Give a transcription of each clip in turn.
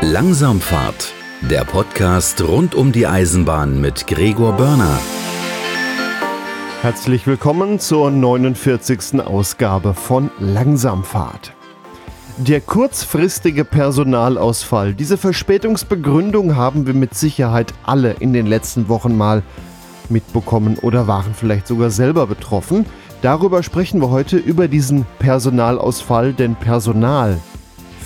Langsamfahrt, der Podcast rund um die Eisenbahn mit Gregor Börner. Herzlich willkommen zur 49. Ausgabe von Langsamfahrt. Der kurzfristige Personalausfall, diese Verspätungsbegründung haben wir mit Sicherheit alle in den letzten Wochen mal mitbekommen oder waren vielleicht sogar selber betroffen. Darüber sprechen wir heute über diesen Personalausfall, denn Personal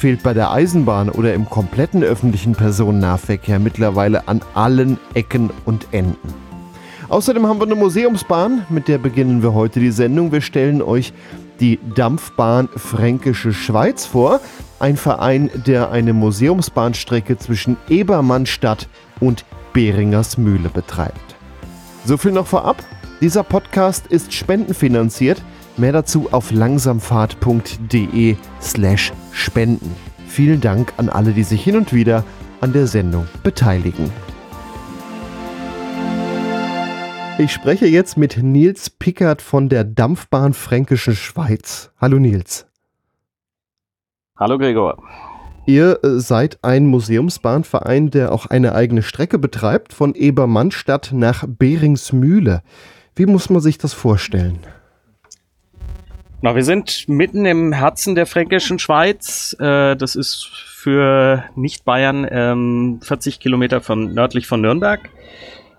fehlt bei der Eisenbahn oder im kompletten öffentlichen Personennahverkehr mittlerweile an allen Ecken und Enden. Außerdem haben wir eine Museumsbahn, mit der beginnen wir heute die Sendung. Wir stellen euch die Dampfbahn Fränkische Schweiz vor, ein Verein, der eine Museumsbahnstrecke zwischen Ebermannstadt und Behringersmühle betreibt. So viel noch vorab. Dieser Podcast ist spendenfinanziert. Mehr dazu auf langsamfahrt.de slash spenden. Vielen Dank an alle, die sich hin und wieder an der Sendung beteiligen. Ich spreche jetzt mit Nils Pickert von der Dampfbahn Fränkischen Schweiz. Hallo Nils. Hallo Gregor. Ihr äh, seid ein Museumsbahnverein, der auch eine eigene Strecke betreibt, von Ebermannstadt nach Behringsmühle. Wie muss man sich das vorstellen? Na, wir sind mitten im Herzen der fränkischen Schweiz. Äh, das ist für Nicht-Bayern ähm, 40 Kilometer von, nördlich von Nürnberg.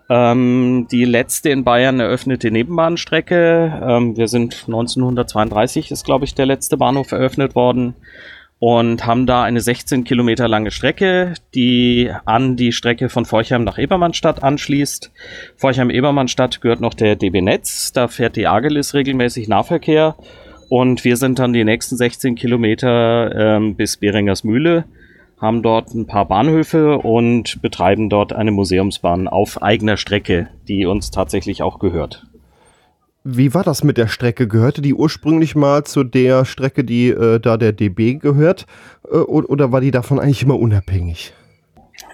Ähm, die letzte in Bayern eröffnete Nebenbahnstrecke. Ähm, wir sind 1932 ist, glaube ich, der letzte Bahnhof eröffnet worden und haben da eine 16 Kilometer lange Strecke, die an die Strecke von Forchheim nach Ebermannstadt anschließt. Forchheim-Ebermannstadt gehört noch der DB Netz, da fährt die Agelis regelmäßig Nahverkehr und wir sind dann die nächsten 16 Kilometer ähm, bis Beringers Mühle haben dort ein paar Bahnhöfe und betreiben dort eine Museumsbahn auf eigener Strecke, die uns tatsächlich auch gehört. Wie war das mit der Strecke? Gehörte die ursprünglich mal zu der Strecke, die äh, da der DB gehört? Äh, oder war die davon eigentlich immer unabhängig?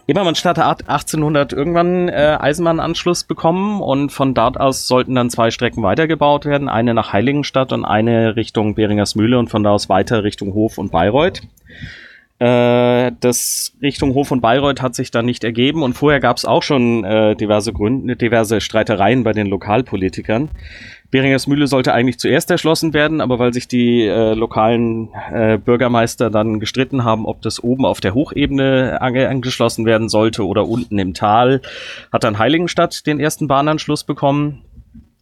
Ebermannstadt hat 1800 irgendwann äh, Eisenbahnanschluss bekommen und von dort aus sollten dann zwei Strecken weitergebaut werden. Eine nach Heiligenstadt und eine Richtung Beringers-Mühle und von da aus weiter Richtung Hof und Bayreuth. Äh, das Richtung Hof und Bayreuth hat sich dann nicht ergeben und vorher gab es auch schon äh, diverse Gründe, diverse Streitereien bei den Lokalpolitikern. Beringers Mühle sollte eigentlich zuerst erschlossen werden, aber weil sich die äh, lokalen äh, Bürgermeister dann gestritten haben, ob das oben auf der Hochebene ange angeschlossen werden sollte oder unten im Tal, hat dann Heiligenstadt den ersten Bahnanschluss bekommen.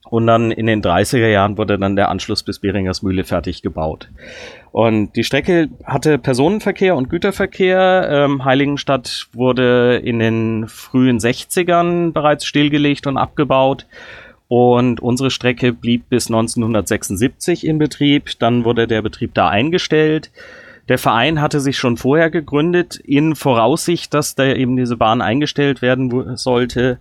Und dann in den 30er Jahren wurde dann der Anschluss bis Beringers Mühle fertig gebaut. Und die Strecke hatte Personenverkehr und Güterverkehr. Ähm, Heiligenstadt wurde in den frühen 60ern bereits stillgelegt und abgebaut. Und unsere Strecke blieb bis 1976 in Betrieb. Dann wurde der Betrieb da eingestellt. Der Verein hatte sich schon vorher gegründet in Voraussicht, dass da eben diese Bahn eingestellt werden sollte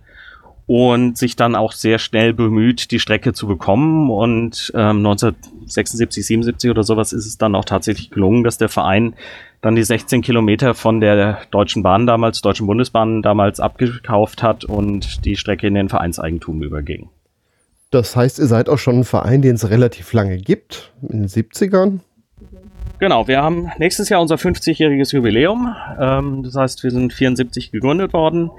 und sich dann auch sehr schnell bemüht, die Strecke zu bekommen. Und ähm, 1976, 77 oder sowas ist es dann auch tatsächlich gelungen, dass der Verein dann die 16 Kilometer von der Deutschen Bahn damals, Deutschen Bundesbahn damals abgekauft hat und die Strecke in den Vereinseigentum überging. Das heißt, ihr seid auch schon ein Verein, den es relativ lange gibt, in den 70ern? Genau, wir haben nächstes Jahr unser 50-jähriges Jubiläum. Ähm, das heißt, wir sind 74 gegründet worden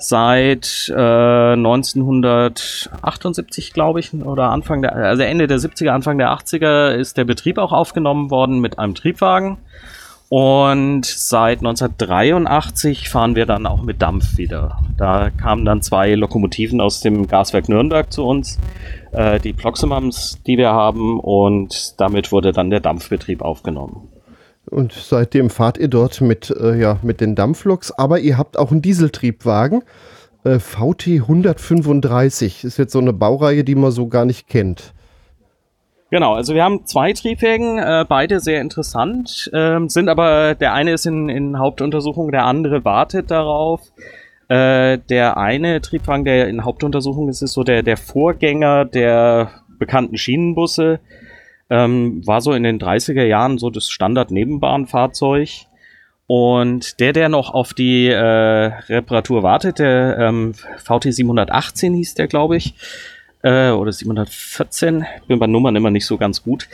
seit äh, 1978, glaube ich, oder Anfang der, also Ende der 70er, Anfang der 80er ist der Betrieb auch aufgenommen worden mit einem Triebwagen. Und seit 1983 fahren wir dann auch mit Dampf wieder. Da kamen dann zwei Lokomotiven aus dem Gaswerk Nürnberg zu uns, äh, die Proximums, die wir haben, und damit wurde dann der Dampfbetrieb aufgenommen. Und seitdem fahrt ihr dort mit, äh, ja, mit den Dampfloks, aber ihr habt auch einen Dieseltriebwagen. Äh, VT 135 ist jetzt so eine Baureihe, die man so gar nicht kennt. Genau, also wir haben zwei Triebwagen, äh, beide sehr interessant, äh, sind aber, der eine ist in, in Hauptuntersuchung, der andere wartet darauf. Äh, der eine Triebwagen, der in Hauptuntersuchung ist, ist so der, der Vorgänger der bekannten Schienenbusse. Ähm, war so in den 30er Jahren so das Standard-Nebenbahnfahrzeug. Und der, der noch auf die äh, Reparatur wartet, der ähm, VT 718 hieß der, glaube ich, äh, oder 714, bin bei Nummern immer nicht so ganz gut.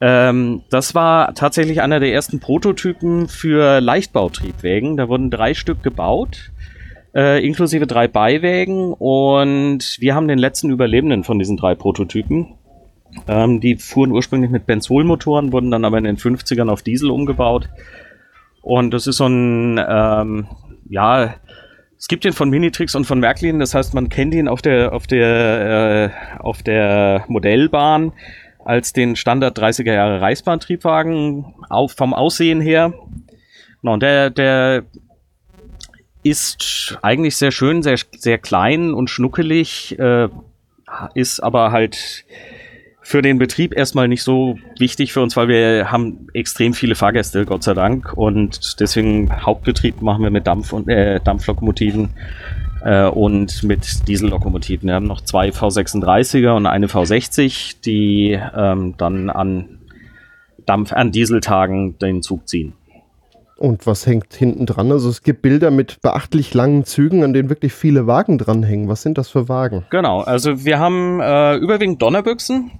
Ähm, das war tatsächlich einer der ersten Prototypen für Leichtbautriebwägen. Da wurden drei Stück gebaut, äh, inklusive drei Beiwägen. Und wir haben den letzten Überlebenden von diesen drei Prototypen. Ähm, die fuhren ursprünglich mit Benzolmotoren, wurden dann aber in den 50ern auf Diesel umgebaut. Und das ist so ein, ähm, ja, es gibt den von Minitrix und von Märklin, das heißt, man kennt ihn auf der, auf der, äh, auf der Modellbahn als den Standard 30er Jahre Reichsbahntriebwagen auf, vom Aussehen her. Genau, und der, der ist eigentlich sehr schön, sehr, sehr klein und schnuckelig, äh, ist aber halt für den Betrieb erstmal nicht so wichtig für uns, weil wir haben extrem viele Fahrgäste, Gott sei Dank. Und deswegen Hauptbetrieb machen wir mit Dampf und äh, Dampflokomotiven äh, und mit Diesellokomotiven. Wir haben noch zwei V36er und eine V60, die ähm, dann an Dampf, an Dieseltagen den Zug ziehen. Und was hängt hinten dran? Also es gibt Bilder mit beachtlich langen Zügen, an denen wirklich viele Wagen dranhängen. Was sind das für Wagen? Genau, also wir haben äh, überwiegend Donnerbüchsen.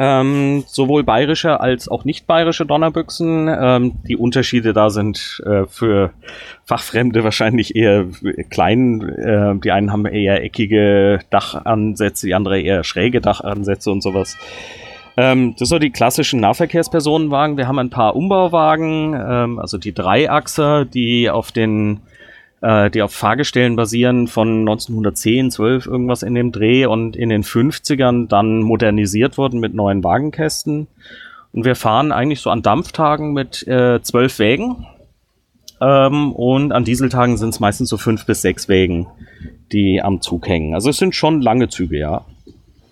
Ähm, sowohl bayerische als auch nicht bayerische Donnerbüchsen. Ähm, die Unterschiede da sind äh, für Fachfremde wahrscheinlich eher klein. Äh, die einen haben eher eckige Dachansätze, die andere eher schräge Dachansätze und sowas. Ähm, das sind die klassischen Nahverkehrspersonenwagen. Wir haben ein paar Umbauwagen, ähm, also die Dreiachser, die auf den äh, die auf Fahrgestellen basieren von 1910, 12 irgendwas in dem Dreh und in den 50ern dann modernisiert wurden mit neuen Wagenkästen. Und wir fahren eigentlich so an Dampftagen mit äh, zwölf Wägen. Ähm, und an Dieseltagen sind es meistens so fünf bis sechs Wägen, die am Zug hängen. Also es sind schon lange Züge, ja.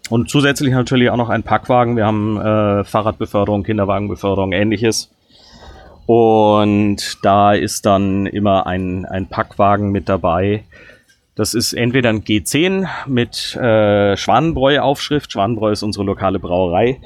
Und zusätzlich natürlich auch noch ein Packwagen. Wir haben äh, Fahrradbeförderung, Kinderwagenbeförderung, ähnliches. Und da ist dann immer ein, ein Packwagen mit dabei. Das ist entweder ein G10 mit äh, Schwanenbräu-Aufschrift. Schwanenbräu ist unsere lokale Brauerei.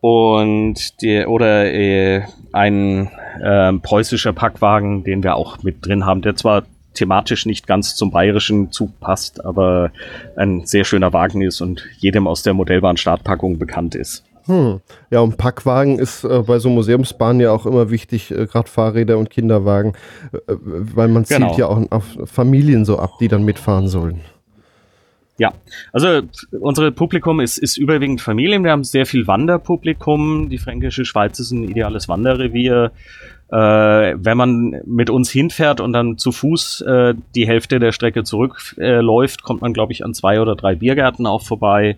Und die, oder äh, ein äh, preußischer Packwagen, den wir auch mit drin haben, der zwar thematisch nicht ganz zum bayerischen Zug passt, aber ein sehr schöner Wagen ist und jedem aus der Modellbahn Startpackung bekannt ist. Hm. Ja, und Packwagen ist äh, bei so Museumsbahnen ja auch immer wichtig, äh, gerade Fahrräder und Kinderwagen, äh, weil man genau. zielt ja auch auf Familien so ab, die dann mitfahren sollen. Ja, also unser Publikum ist, ist überwiegend Familien. Wir haben sehr viel Wanderpublikum. Die Fränkische Schweiz ist ein ideales Wanderrevier. Äh, wenn man mit uns hinfährt und dann zu Fuß äh, die Hälfte der Strecke zurückläuft, äh, kommt man, glaube ich, an zwei oder drei Biergärten auch vorbei.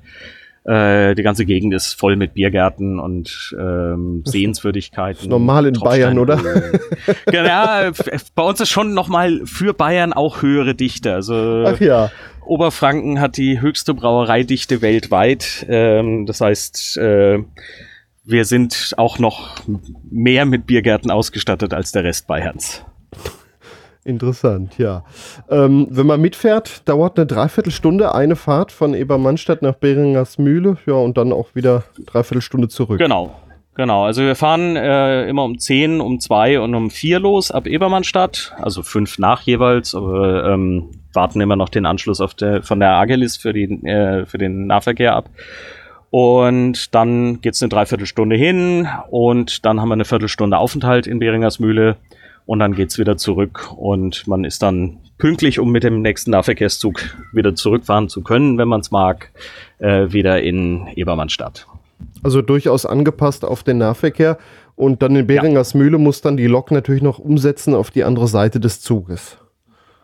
Äh, die ganze Gegend ist voll mit Biergärten und ähm, Sehenswürdigkeiten. normal in Bayern, oder? genau, bei uns ist schon nochmal für Bayern auch höhere Dichte. Also Ach ja. Oberfranken hat die höchste Brauereidichte weltweit. Ähm, das heißt, äh, wir sind auch noch mehr mit Biergärten ausgestattet als der Rest Bayerns. Interessant, ja. Ähm, wenn man mitfährt, dauert eine Dreiviertelstunde eine Fahrt von Ebermannstadt nach Beringers Mühle, ja, und dann auch wieder Dreiviertelstunde zurück. Genau, genau. Also wir fahren äh, immer um 10, um 2 und um 4 los ab Ebermannstadt, also fünf nach jeweils, aber ähm, warten immer noch den Anschluss der, von der Agelis für, die, äh, für den Nahverkehr ab. Und dann geht's eine Dreiviertelstunde hin und dann haben wir eine Viertelstunde Aufenthalt in Beringers Mühle und dann geht's wieder zurück und man ist dann pünktlich, um mit dem nächsten Nahverkehrszug wieder zurückfahren zu können, wenn man es mag, äh, wieder in Ebermannstadt. Also durchaus angepasst auf den Nahverkehr und dann in Beringers ja. Mühle muss dann die Lok natürlich noch umsetzen auf die andere Seite des Zuges.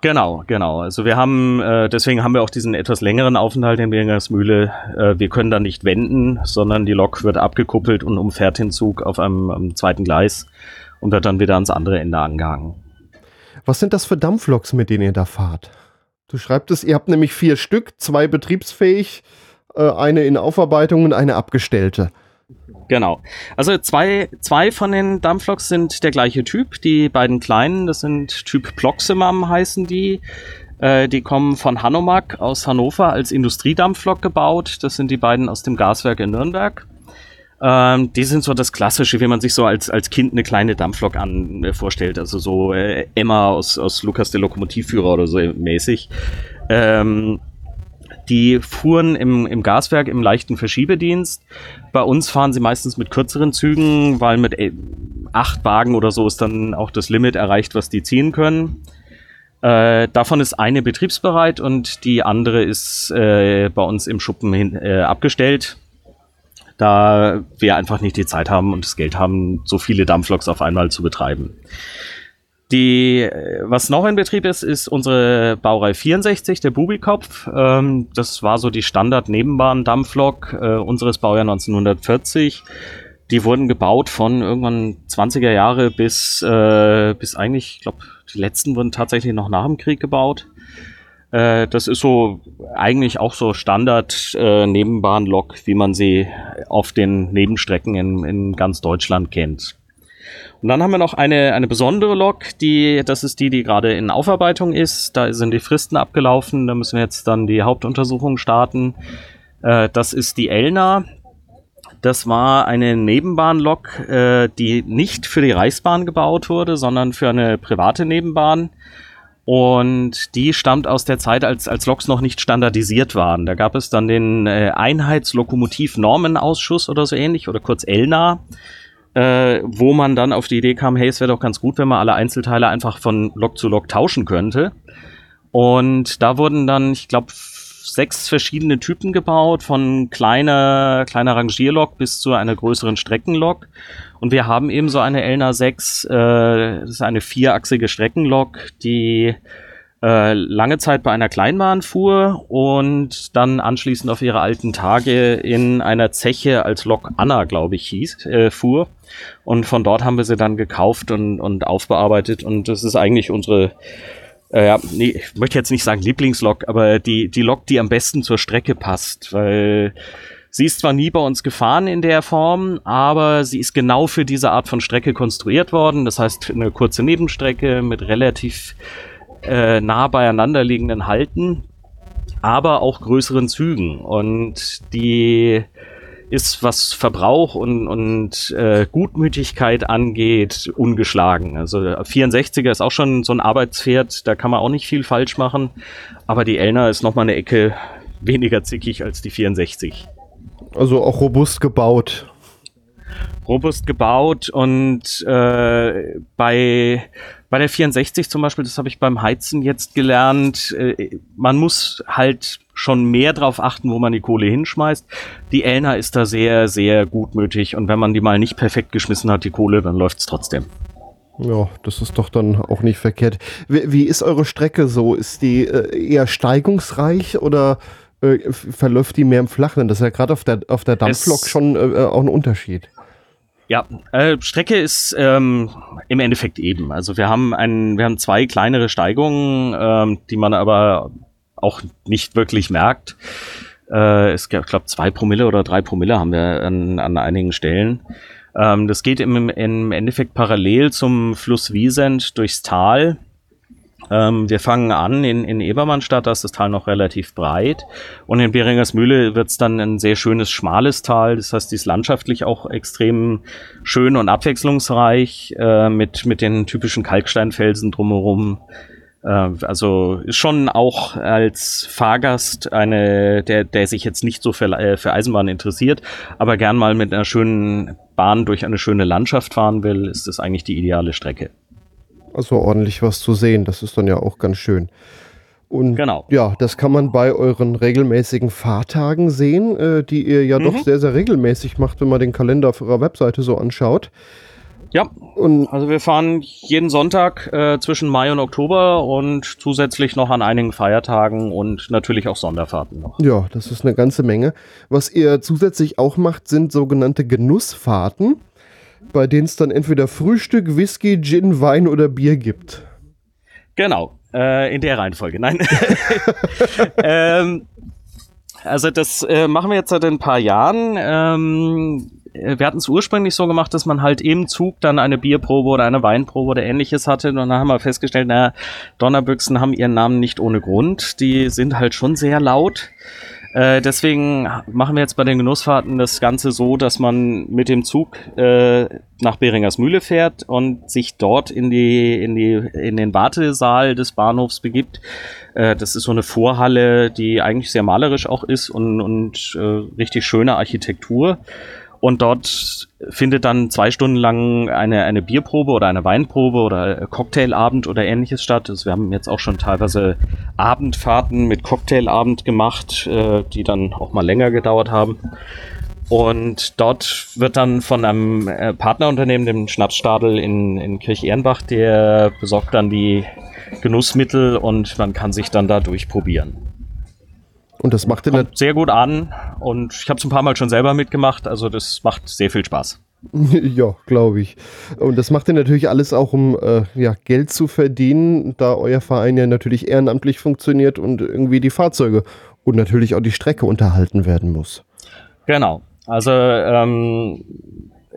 Genau, genau. Also wir haben, äh, deswegen haben wir auch diesen etwas längeren Aufenthalt in Beringers-Mühle. Äh, wir können da nicht wenden, sondern die Lok wird abgekuppelt und umfährt den Zug auf einem, einem zweiten Gleis und wird dann wieder ans andere Ende angehangen. Was sind das für Dampfloks, mit denen ihr da fahrt? Du schreibst es, ihr habt nämlich vier Stück, zwei betriebsfähig, äh, eine in Aufarbeitung und eine abgestellte. Genau. Also zwei, zwei von den Dampfloks sind der gleiche Typ. Die beiden kleinen, das sind Typ Ploximam heißen die. Äh, die kommen von Hanomag aus Hannover als Industriedampflok gebaut. Das sind die beiden aus dem Gaswerk in Nürnberg. Ähm, die sind so das Klassische, wie man sich so als, als Kind eine kleine Dampflok an, äh, vorstellt. Also so äh, Emma aus, aus Lukas der Lokomotivführer oder so mäßig. Ähm, die fuhren im, im Gaswerk im leichten Verschiebedienst. Bei uns fahren sie meistens mit kürzeren Zügen, weil mit äh, acht Wagen oder so ist dann auch das Limit erreicht, was die ziehen können. Äh, davon ist eine betriebsbereit und die andere ist äh, bei uns im Schuppen hin, äh, abgestellt, da wir einfach nicht die Zeit haben und das Geld haben, so viele Dampfloks auf einmal zu betreiben. Die, äh, was noch in Betrieb ist, ist unsere Baureihe 64, der Bubikopf. Ähm, das war so die Standard-Nebenbahn-Dampflok äh, unseres Baujahr 1940. Die wurden gebaut von irgendwann 20er Jahre bis, äh, bis eigentlich, ich glaube, die letzten wurden tatsächlich noch nach dem Krieg gebaut. Äh, das ist so eigentlich auch so Standard-Nebenbahn-Lok, wie man sie auf den Nebenstrecken in, in ganz Deutschland kennt. Und dann haben wir noch eine, eine besondere Lok, die, das ist die, die gerade in Aufarbeitung ist. Da sind die Fristen abgelaufen, da müssen wir jetzt dann die Hauptuntersuchung starten. Äh, das ist die Elna. Das war eine Nebenbahnlok, äh, die nicht für die Reichsbahn gebaut wurde, sondern für eine private Nebenbahn. Und die stammt aus der Zeit, als, als Loks noch nicht standardisiert waren. Da gab es dann den äh, Einheitslokomotiv-Normenausschuss oder so ähnlich, oder kurz ELNA äh, wo man dann auf die Idee kam, hey, es wäre doch ganz gut, wenn man alle Einzelteile einfach von Lok zu Lok tauschen könnte. Und da wurden dann, ich glaube, sechs verschiedene Typen gebaut, von kleiner, kleiner Rangierlok bis zu einer größeren Streckenlok. Und wir haben eben so eine Elna 6, äh, das ist eine vierachsige Streckenlok, die äh, lange Zeit bei einer Kleinbahn fuhr und dann anschließend auf ihre alten Tage in einer Zeche als Lok Anna, glaube ich, hieß, äh, fuhr. Und von dort haben wir sie dann gekauft und, und aufbearbeitet. Und das ist eigentlich unsere, äh, ja, nee, ich möchte jetzt nicht sagen Lieblingslok, aber die, die Lok, die am besten zur Strecke passt, weil sie ist zwar nie bei uns gefahren in der Form, aber sie ist genau für diese Art von Strecke konstruiert worden. Das heißt, eine kurze Nebenstrecke mit relativ äh, nah beieinander liegenden Halten, aber auch größeren Zügen. Und die ist, was Verbrauch und, und äh, Gutmütigkeit angeht, ungeschlagen. Also 64er ist auch schon so ein Arbeitspferd, da kann man auch nicht viel falsch machen. Aber die Elner ist noch mal eine Ecke weniger zickig als die 64. Also auch robust gebaut robust gebaut und äh, bei bei der 64 zum Beispiel, das habe ich beim Heizen jetzt gelernt, äh, man muss halt schon mehr drauf achten, wo man die Kohle hinschmeißt. Die Elna ist da sehr, sehr gutmütig und wenn man die mal nicht perfekt geschmissen hat, die Kohle, dann läuft es trotzdem. Ja, das ist doch dann auch nicht verkehrt. Wie, wie ist eure Strecke so? Ist die äh, eher steigungsreich oder äh, verläuft die mehr im Flachen? Das ist ja gerade auf der, auf der Dampflok schon äh, auch ein Unterschied. Ja, äh, Strecke ist ähm, im Endeffekt eben. Also wir haben ein, wir haben zwei kleinere Steigungen, ähm, die man aber auch nicht wirklich merkt. Äh, es gab, glaube zwei Promille oder drei Promille haben wir an, an einigen Stellen. Ähm, das geht im, im Endeffekt parallel zum Fluss Wiesent durchs Tal. Ähm, wir fangen an in, in Ebermannstadt, da ist das Tal noch relativ breit. Und in Beringers Mühle wird es dann ein sehr schönes, schmales Tal. Das heißt, die ist landschaftlich auch extrem schön und abwechslungsreich äh, mit, mit den typischen Kalksteinfelsen drumherum. Äh, also ist schon auch als Fahrgast eine, der, der sich jetzt nicht so für, äh, für Eisenbahn interessiert, aber gern mal mit einer schönen Bahn durch eine schöne Landschaft fahren will, ist das eigentlich die ideale Strecke also ordentlich was zu sehen. Das ist dann ja auch ganz schön. Und genau. ja, das kann man bei euren regelmäßigen Fahrtagen sehen, äh, die ihr ja mhm. doch sehr, sehr regelmäßig macht, wenn man den Kalender auf eurer Webseite so anschaut. Ja, und also wir fahren jeden Sonntag äh, zwischen Mai und Oktober und zusätzlich noch an einigen Feiertagen und natürlich auch Sonderfahrten noch. Ja, das ist eine ganze Menge. Was ihr zusätzlich auch macht, sind sogenannte Genussfahrten bei denen es dann entweder Frühstück, Whisky, Gin, Wein oder Bier gibt. Genau, äh, in der Reihenfolge. Nein. ähm, also das äh, machen wir jetzt seit ein paar Jahren. Ähm, wir hatten es ursprünglich so gemacht, dass man halt im Zug dann eine Bierprobe oder eine Weinprobe oder ähnliches hatte. Und dann haben wir festgestellt, naja, Donnerbüchsen haben ihren Namen nicht ohne Grund. Die sind halt schon sehr laut. Äh, deswegen machen wir jetzt bei den Genussfahrten das Ganze so, dass man mit dem Zug äh, nach Beringers Mühle fährt und sich dort in die in die in den Wartesaal des Bahnhofs begibt. Äh, das ist so eine Vorhalle, die eigentlich sehr malerisch auch ist und und äh, richtig schöne Architektur. Und dort findet dann zwei Stunden lang eine, eine Bierprobe oder eine Weinprobe oder Cocktailabend oder ähnliches statt. Also wir haben jetzt auch schon teilweise Abendfahrten mit Cocktailabend gemacht, äh, die dann auch mal länger gedauert haben. Und dort wird dann von einem äh, Partnerunternehmen, dem Schnapsstadel in, in Kirch-Ehrenbach, der besorgt dann die Genussmittel und man kann sich dann da durchprobieren. Und das macht Kommt sehr gut an und ich habe es ein paar Mal schon selber mitgemacht, also das macht sehr viel Spaß. ja, glaube ich. Und das macht ihr natürlich alles auch, um äh, ja, Geld zu verdienen, da euer Verein ja natürlich ehrenamtlich funktioniert und irgendwie die Fahrzeuge und natürlich auch die Strecke unterhalten werden muss. Genau. Also ähm,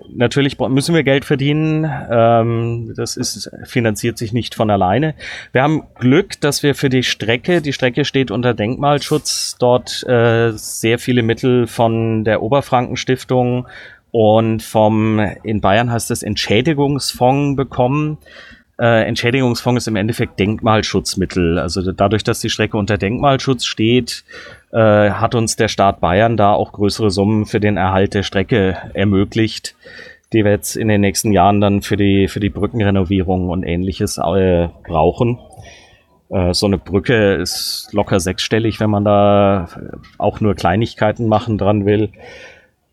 natürlich müssen wir Geld verdienen. Ähm, das ist, finanziert sich nicht von alleine. Wir haben Glück, dass wir für die Strecke, die Strecke steht unter Denkmalschutz, dort äh, sehr viele Mittel von der Oberfrankenstiftung und vom, in Bayern heißt es Entschädigungsfonds bekommen. Äh, Entschädigungsfonds ist im Endeffekt Denkmalschutzmittel. Also dadurch, dass die Strecke unter Denkmalschutz steht, äh, hat uns der Staat Bayern da auch größere Summen für den Erhalt der Strecke ermöglicht, die wir jetzt in den nächsten Jahren dann für die, für die Brückenrenovierung und ähnliches äh, brauchen. Äh, so eine Brücke ist locker sechsstellig, wenn man da auch nur Kleinigkeiten machen dran will.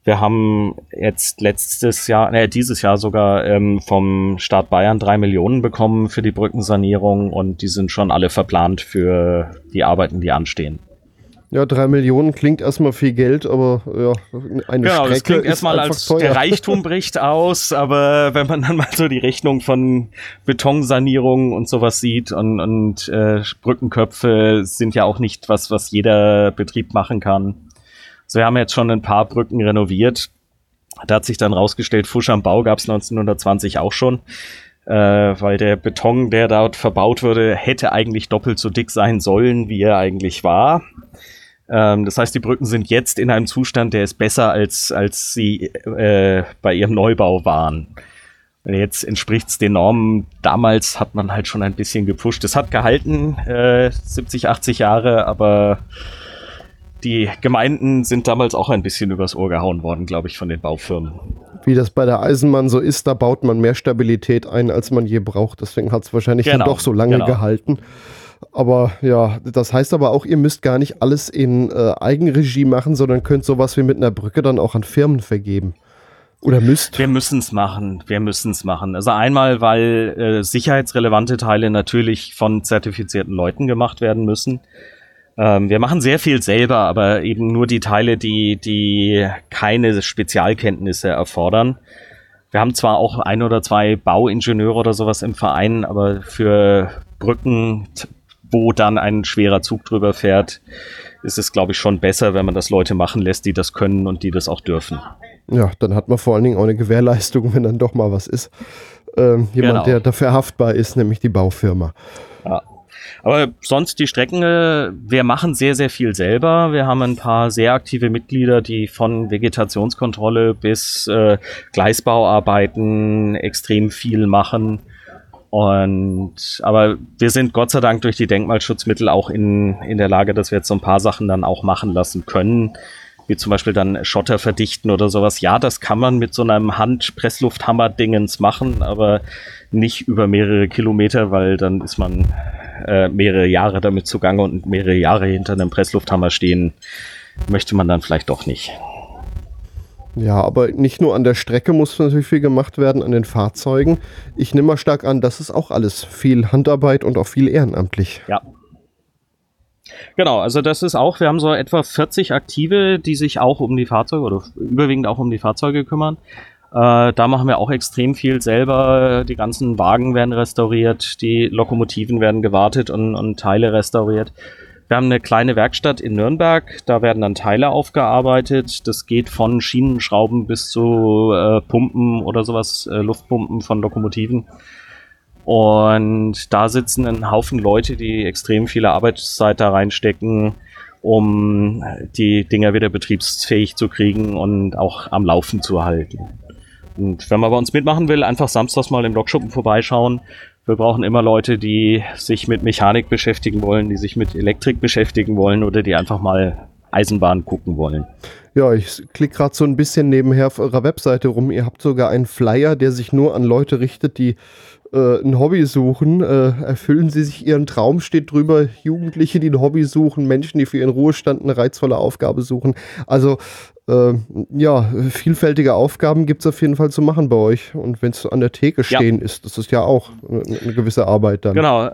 Wir haben jetzt letztes Jahr, äh, dieses Jahr sogar ähm, vom Staat Bayern drei Millionen bekommen für die Brückensanierung und die sind schon alle verplant für die Arbeiten, die anstehen. Ja, drei Millionen klingt erstmal viel Geld, aber ja, eine genau, Strecke das klingt erstmal als teuer. der Reichtum bricht aus, aber wenn man dann mal so die Rechnung von Betonsanierung und sowas sieht und, und äh, Brückenköpfe sind ja auch nicht was, was jeder Betrieb machen kann. So, wir haben jetzt schon ein paar Brücken renoviert. Da hat sich dann rausgestellt, Fusch am Bau gab es 1920 auch schon. Äh, weil der Beton, der dort verbaut wurde, hätte eigentlich doppelt so dick sein sollen, wie er eigentlich war. Ähm, das heißt, die Brücken sind jetzt in einem Zustand, der ist besser, als, als sie äh, bei ihrem Neubau waren. Jetzt entspricht es den Normen. Damals hat man halt schon ein bisschen gepusht. Es hat gehalten, äh, 70, 80 Jahre, aber die Gemeinden sind damals auch ein bisschen übers Ohr gehauen worden, glaube ich, von den Baufirmen. Wie das bei der Eisenbahn so ist, da baut man mehr Stabilität ein, als man je braucht. Deswegen hat es wahrscheinlich genau, dann doch so lange genau. gehalten. Aber ja, das heißt aber auch, ihr müsst gar nicht alles in äh, Eigenregie machen, sondern könnt sowas wie mit einer Brücke dann auch an Firmen vergeben. Oder müsst? Wir müssen es machen. Wir müssen es machen. Also einmal, weil äh, sicherheitsrelevante Teile natürlich von zertifizierten Leuten gemacht werden müssen. Ähm, wir machen sehr viel selber, aber eben nur die Teile, die, die keine Spezialkenntnisse erfordern. Wir haben zwar auch ein oder zwei Bauingenieure oder sowas im Verein, aber für Brücken wo dann ein schwerer Zug drüber fährt, ist es, glaube ich, schon besser, wenn man das Leute machen lässt, die das können und die das auch dürfen. Ja, dann hat man vor allen Dingen auch eine Gewährleistung, wenn dann doch mal was ist. Ähm, jemand, genau. der dafür haftbar ist, nämlich die Baufirma. Ja. Aber sonst die Strecken, äh, wir machen sehr, sehr viel selber. Wir haben ein paar sehr aktive Mitglieder, die von Vegetationskontrolle bis äh, Gleisbauarbeiten extrem viel machen. Und aber wir sind Gott sei Dank durch die Denkmalschutzmittel auch in, in der Lage, dass wir jetzt so ein paar Sachen dann auch machen lassen können. Wie zum Beispiel dann Schotter verdichten oder sowas. Ja, das kann man mit so einem Hand-Presslufthammer-Dingens machen, aber nicht über mehrere Kilometer, weil dann ist man äh, mehrere Jahre damit zugange und mehrere Jahre hinter einem Presslufthammer stehen, möchte man dann vielleicht doch nicht. Ja, aber nicht nur an der Strecke muss natürlich viel gemacht werden, an den Fahrzeugen. Ich nehme mal stark an, das ist auch alles viel Handarbeit und auch viel ehrenamtlich. Ja. Genau, also das ist auch, wir haben so etwa 40 Aktive, die sich auch um die Fahrzeuge oder überwiegend auch um die Fahrzeuge kümmern. Äh, da machen wir auch extrem viel selber. Die ganzen Wagen werden restauriert, die Lokomotiven werden gewartet und, und Teile restauriert. Wir haben eine kleine Werkstatt in Nürnberg, da werden dann Teile aufgearbeitet. Das geht von Schienenschrauben bis zu äh, Pumpen oder sowas, äh, Luftpumpen von Lokomotiven. Und da sitzen ein Haufen Leute, die extrem viele Arbeitszeit da reinstecken um die Dinger wieder betriebsfähig zu kriegen und auch am Laufen zu halten. Und wenn man bei uns mitmachen will, einfach samstags mal im Lokschuppen vorbeischauen. Wir brauchen immer Leute, die sich mit Mechanik beschäftigen wollen, die sich mit Elektrik beschäftigen wollen oder die einfach mal Eisenbahn gucken wollen. Ja, ich klicke gerade so ein bisschen nebenher auf eurer Webseite rum. Ihr habt sogar einen Flyer, der sich nur an Leute richtet, die äh, ein Hobby suchen. Äh, erfüllen sie sich ihren Traum, steht drüber. Jugendliche, die ein Hobby suchen, Menschen, die für ihren Ruhestand eine reizvolle Aufgabe suchen. Also äh, ja, vielfältige Aufgaben gibt es auf jeden Fall zu machen bei euch. Und wenn es an der Theke stehen ja. ist, das ist ja auch eine, eine gewisse Arbeit dann. Genau.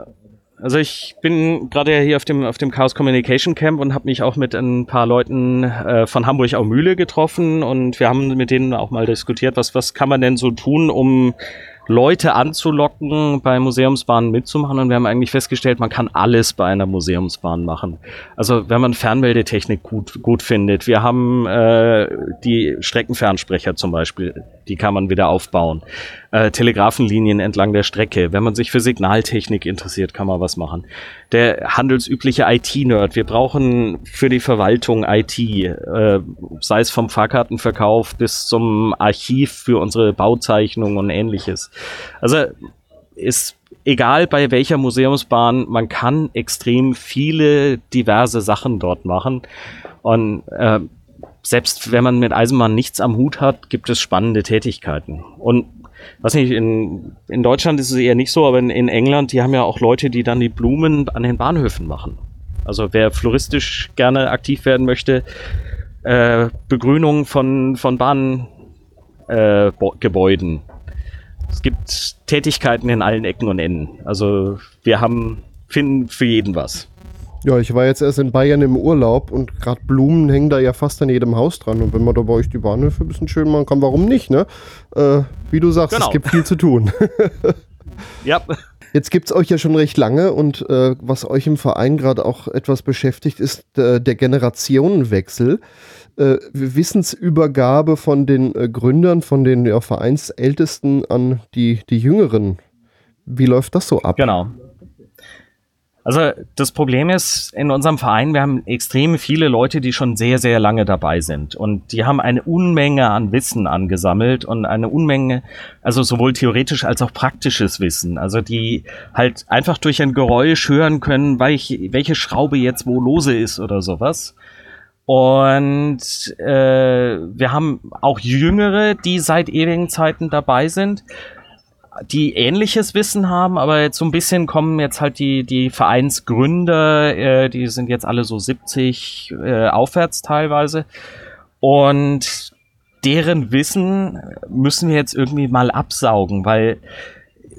Also ich bin gerade hier auf dem auf dem Chaos Communication Camp und habe mich auch mit ein paar Leuten äh, von Hamburg auf Mühle getroffen und wir haben mit denen auch mal diskutiert, was was kann man denn so tun, um Leute anzulocken, bei Museumsbahnen mitzumachen. Und wir haben eigentlich festgestellt, man kann alles bei einer Museumsbahn machen. Also wenn man Fernmeldetechnik gut, gut findet. Wir haben äh, die Streckenfernsprecher zum Beispiel, die kann man wieder aufbauen. Äh, Telegrafenlinien entlang der Strecke. Wenn man sich für Signaltechnik interessiert, kann man was machen. Der handelsübliche IT-Nerd. Wir brauchen für die Verwaltung IT, äh, sei es vom Fahrkartenverkauf bis zum Archiv für unsere Bauzeichnungen und ähnliches. Also ist egal bei welcher Museumsbahn, man kann extrem viele diverse Sachen dort machen. Und äh, selbst wenn man mit Eisenbahn nichts am Hut hat, gibt es spannende Tätigkeiten. Und weiß nicht, in, in Deutschland ist es eher nicht so, aber in, in England, die haben ja auch Leute, die dann die Blumen an den Bahnhöfen machen. Also wer floristisch gerne aktiv werden möchte, äh, Begrünung von, von Bahngebäuden. Äh, es gibt Tätigkeiten in allen Ecken und Enden. Also wir haben, finden für jeden was. Ja, ich war jetzt erst in Bayern im Urlaub und gerade Blumen hängen da ja fast an jedem Haus dran. Und wenn man da bei euch die Bahnhöfe ein bisschen schön machen kann, warum nicht, ne? Äh, wie du sagst, genau. es gibt viel zu tun. ja. Jetzt gibt es euch ja schon recht lange und äh, was euch im Verein gerade auch etwas beschäftigt, ist äh, der Generationenwechsel. Äh, Wissensübergabe von den äh, Gründern, von den ja, Vereinsältesten an die, die Jüngeren. Wie läuft das so ab? Genau. Also das Problem ist, in unserem Verein, wir haben extrem viele Leute, die schon sehr, sehr lange dabei sind. Und die haben eine Unmenge an Wissen angesammelt und eine Unmenge, also sowohl theoretisch als auch praktisches Wissen. Also die halt einfach durch ein Geräusch hören können, welche Schraube jetzt wo lose ist oder sowas. Und äh, wir haben auch Jüngere, die seit ewigen Zeiten dabei sind die ähnliches Wissen haben, aber jetzt so ein bisschen kommen jetzt halt die, die Vereinsgründer, äh, die sind jetzt alle so 70 äh, aufwärts teilweise. Und deren Wissen müssen wir jetzt irgendwie mal absaugen, weil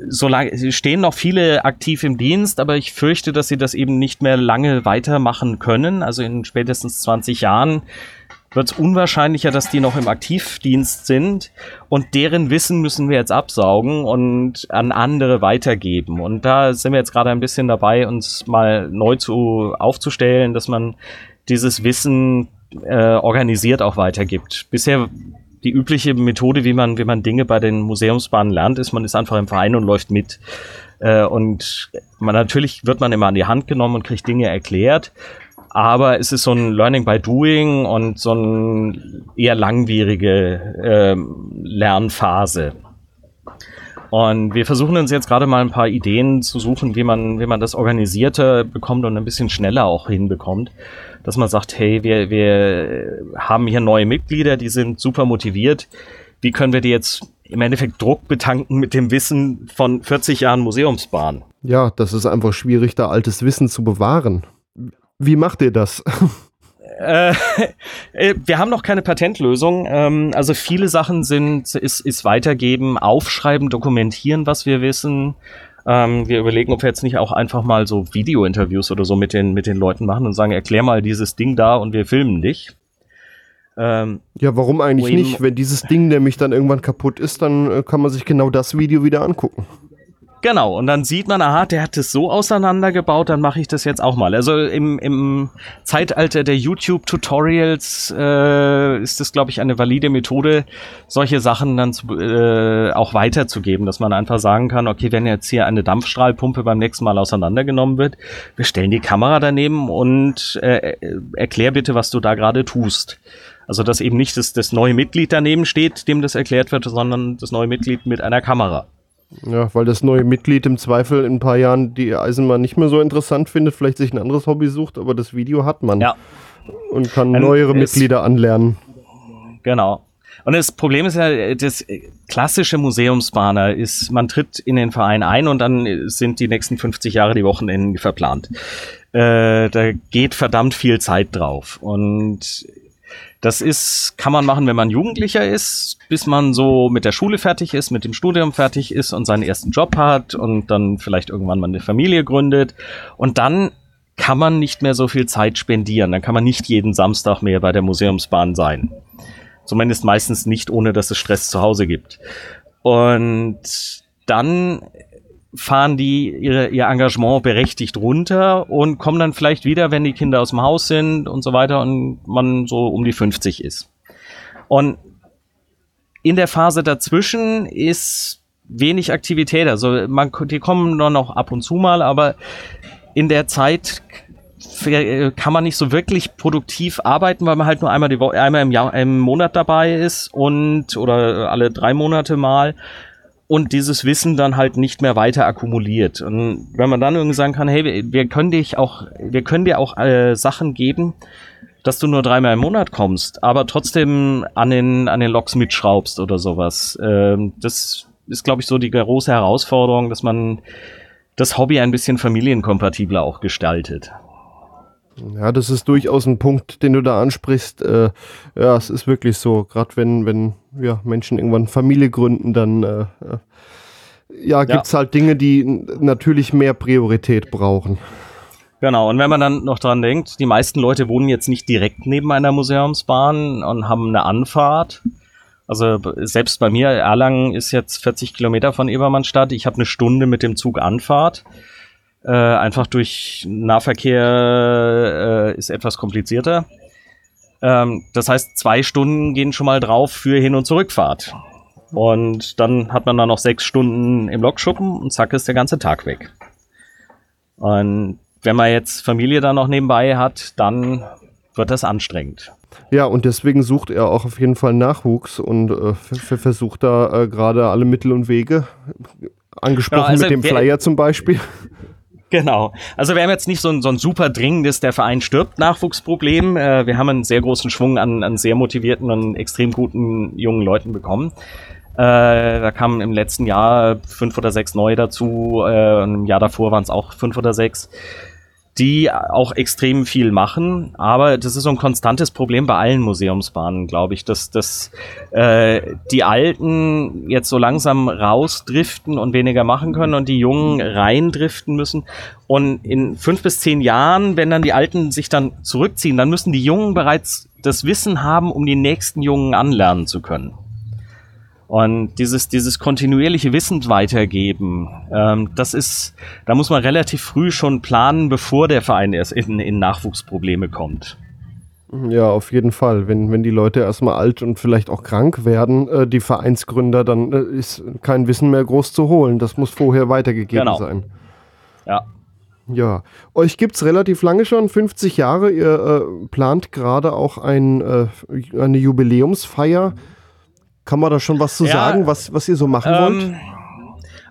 solange stehen noch viele aktiv im Dienst, aber ich fürchte, dass sie das eben nicht mehr lange weitermachen können. Also in spätestens 20 Jahren wird es unwahrscheinlicher, dass die noch im Aktivdienst sind und deren Wissen müssen wir jetzt absaugen und an andere weitergeben. Und da sind wir jetzt gerade ein bisschen dabei, uns mal neu zu aufzustellen, dass man dieses Wissen äh, organisiert auch weitergibt. Bisher die übliche Methode, wie man, wie man Dinge bei den Museumsbahnen lernt, ist, man ist einfach im Verein und läuft mit. Äh, und man natürlich wird man immer an die Hand genommen und kriegt Dinge erklärt aber es ist so ein Learning by Doing und so eine eher langwierige äh, Lernphase. Und wir versuchen uns jetzt gerade mal ein paar Ideen zu suchen, wie man, wie man das organisierter bekommt und ein bisschen schneller auch hinbekommt. Dass man sagt, hey, wir, wir haben hier neue Mitglieder, die sind super motiviert. Wie können wir die jetzt im Endeffekt Druck betanken mit dem Wissen von 40 Jahren Museumsbahn? Ja, das ist einfach schwierig, da altes Wissen zu bewahren. Wie macht ihr das? Äh, äh, wir haben noch keine Patentlösung. Ähm, also viele Sachen sind, ist, ist weitergeben, aufschreiben, dokumentieren, was wir wissen. Ähm, wir überlegen, ob wir jetzt nicht auch einfach mal so Video-Interviews oder so mit den, mit den Leuten machen und sagen, erklär mal dieses Ding da und wir filmen dich. Ähm, ja, warum eigentlich nicht? Wenn dieses Ding nämlich dann irgendwann kaputt ist, dann äh, kann man sich genau das Video wieder angucken. Genau, und dann sieht man, aha, der hat es so auseinandergebaut, dann mache ich das jetzt auch mal. Also im, im Zeitalter der YouTube-Tutorials äh, ist das, glaube ich, eine valide Methode, solche Sachen dann zu, äh, auch weiterzugeben, dass man einfach sagen kann, okay, wenn jetzt hier eine Dampfstrahlpumpe beim nächsten Mal auseinandergenommen wird, wir stellen die Kamera daneben und äh, erklär bitte, was du da gerade tust. Also dass eben nicht das, das neue Mitglied daneben steht, dem das erklärt wird, sondern das neue Mitglied mit einer Kamera. Ja, weil das neue Mitglied im Zweifel in ein paar Jahren die Eisenbahn nicht mehr so interessant findet, vielleicht sich ein anderes Hobby sucht, aber das Video hat man. Ja. Und kann neuere Mitglieder anlernen. Genau. Und das Problem ist ja, das klassische Museumsbahner ist, man tritt in den Verein ein und dann sind die nächsten 50 Jahre die Wochenenden verplant. Äh, da geht verdammt viel Zeit drauf. Und das ist, kann man machen, wenn man Jugendlicher ist, bis man so mit der Schule fertig ist, mit dem Studium fertig ist und seinen ersten Job hat und dann vielleicht irgendwann mal eine Familie gründet. Und dann kann man nicht mehr so viel Zeit spendieren. Dann kann man nicht jeden Samstag mehr bei der Museumsbahn sein. Zumindest meistens nicht, ohne dass es Stress zu Hause gibt. Und dann fahren die ihre, ihr Engagement berechtigt runter und kommen dann vielleicht wieder, wenn die Kinder aus dem Haus sind und so weiter und man so um die 50 ist. Und in der Phase dazwischen ist wenig Aktivität. Also man, die kommen nur noch ab und zu mal, aber in der Zeit kann man nicht so wirklich produktiv arbeiten, weil man halt nur einmal, die Woche, einmal im, Jahr, im Monat dabei ist und oder alle drei Monate mal und dieses Wissen dann halt nicht mehr weiter akkumuliert. Und wenn man dann irgendwie sagen kann, hey, wir, können dich auch, wir können dir auch äh, Sachen geben, dass du nur dreimal im Monat kommst, aber trotzdem an den, an den Loks mitschraubst oder sowas. Ähm, das ist, glaube ich, so die große Herausforderung, dass man das Hobby ein bisschen familienkompatibler auch gestaltet. Ja, das ist durchaus ein Punkt, den du da ansprichst. Äh, ja, es ist wirklich so, gerade wenn, wenn ja, Menschen irgendwann Familie gründen, dann äh, äh ja, gibt es ja. halt Dinge, die natürlich mehr Priorität brauchen. Genau, und wenn man dann noch dran denkt, die meisten Leute wohnen jetzt nicht direkt neben einer Museumsbahn und haben eine Anfahrt. Also selbst bei mir, Erlangen ist jetzt 40 Kilometer von Ebermannstadt. Ich habe eine Stunde mit dem Zug Anfahrt. Äh, einfach durch Nahverkehr äh, ist etwas komplizierter. Ähm, das heißt, zwei Stunden gehen schon mal drauf für Hin- und Zurückfahrt. Und dann hat man dann noch sechs Stunden im Lokschuppen und zack ist der ganze Tag weg. Und wenn man jetzt Familie dann noch nebenbei hat, dann wird das anstrengend. Ja, und deswegen sucht er auch auf jeden Fall Nachwuchs und äh, versucht da äh, gerade alle Mittel und Wege, angesprochen genau, also mit dem Flyer zum Beispiel. Genau. Also wir haben jetzt nicht so ein, so ein super dringendes, der Verein stirbt Nachwuchsproblem. Äh, wir haben einen sehr großen Schwung an, an sehr motivierten und extrem guten jungen Leuten bekommen. Äh, da kamen im letzten Jahr fünf oder sechs neue dazu. Äh, und im Jahr davor waren es auch fünf oder sechs die auch extrem viel machen, aber das ist so ein konstantes Problem bei allen Museumsbahnen, glaube ich, dass, dass äh, die Alten jetzt so langsam rausdriften und weniger machen können und die Jungen reindriften müssen. Und in fünf bis zehn Jahren, wenn dann die Alten sich dann zurückziehen, dann müssen die Jungen bereits das Wissen haben, um die nächsten Jungen anlernen zu können. Und dieses, dieses kontinuierliche Wissen weitergeben, ähm, das ist, da muss man relativ früh schon planen, bevor der Verein erst in, in Nachwuchsprobleme kommt. Ja, auf jeden Fall. Wenn, wenn die Leute erstmal alt und vielleicht auch krank werden, äh, die Vereinsgründer, dann äh, ist kein Wissen mehr groß zu holen. Das muss vorher weitergegeben genau. sein. Ja. Ja, euch gibt es relativ lange schon, 50 Jahre. Ihr äh, plant gerade auch ein, äh, eine Jubiläumsfeier. Kann man da schon was zu ja, sagen, was, was ihr so machen ähm, wollt?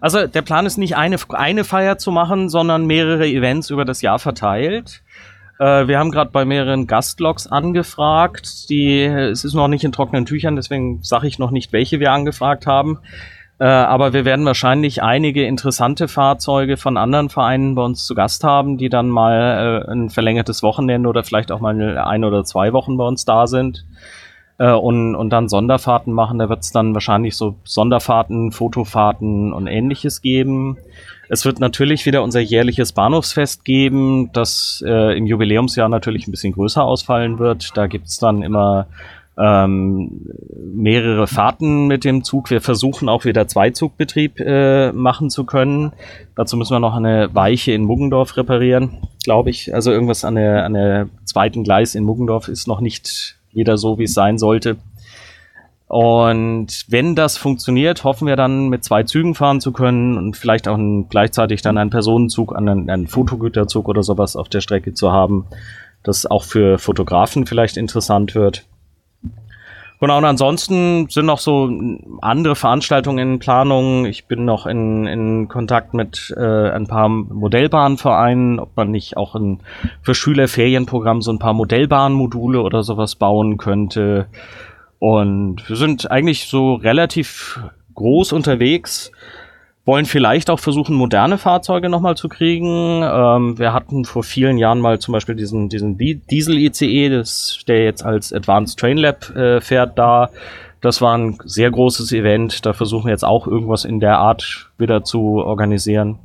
Also der Plan ist nicht eine, eine Feier zu machen, sondern mehrere Events über das Jahr verteilt. Äh, wir haben gerade bei mehreren Gastlogs angefragt. Die, es ist noch nicht in trockenen Tüchern, deswegen sage ich noch nicht, welche wir angefragt haben. Äh, aber wir werden wahrscheinlich einige interessante Fahrzeuge von anderen Vereinen bei uns zu Gast haben, die dann mal äh, ein verlängertes Wochenende oder vielleicht auch mal ein oder zwei Wochen bei uns da sind äh, und, und dann Sonderfahrten machen. Da wird es dann wahrscheinlich so Sonderfahrten, Fotofahrten und ähnliches geben. Es wird natürlich wieder unser jährliches Bahnhofsfest geben, das äh, im Jubiläumsjahr natürlich ein bisschen größer ausfallen wird. Da gibt's dann immer ähm, mehrere Fahrten mit dem Zug. Wir versuchen auch wieder Zweizugbetrieb äh, machen zu können. Dazu müssen wir noch eine Weiche in Muggendorf reparieren, glaube ich. Also irgendwas an der, an der zweiten Gleis in Muggendorf ist noch nicht wieder so, wie es sein sollte. Und wenn das funktioniert, hoffen wir dann mit zwei Zügen fahren zu können und vielleicht auch einen, gleichzeitig dann einen Personenzug, einen, einen Fotogüterzug oder sowas auf der Strecke zu haben, das auch für Fotografen vielleicht interessant wird. Genau, und ansonsten sind noch so andere Veranstaltungen in Planung. Ich bin noch in, in Kontakt mit äh, ein paar Modellbahnvereinen, ob man nicht auch ein, für Schülerferienprogramm so ein paar Modellbahnmodule oder sowas bauen könnte. Und wir sind eigentlich so relativ groß unterwegs, wollen vielleicht auch versuchen, moderne Fahrzeuge nochmal zu kriegen. Ähm, wir hatten vor vielen Jahren mal zum Beispiel diesen, diesen Diesel-ICE, der jetzt als Advanced Train Lab äh, fährt da. Das war ein sehr großes Event. Da versuchen wir jetzt auch irgendwas in der Art wieder zu organisieren.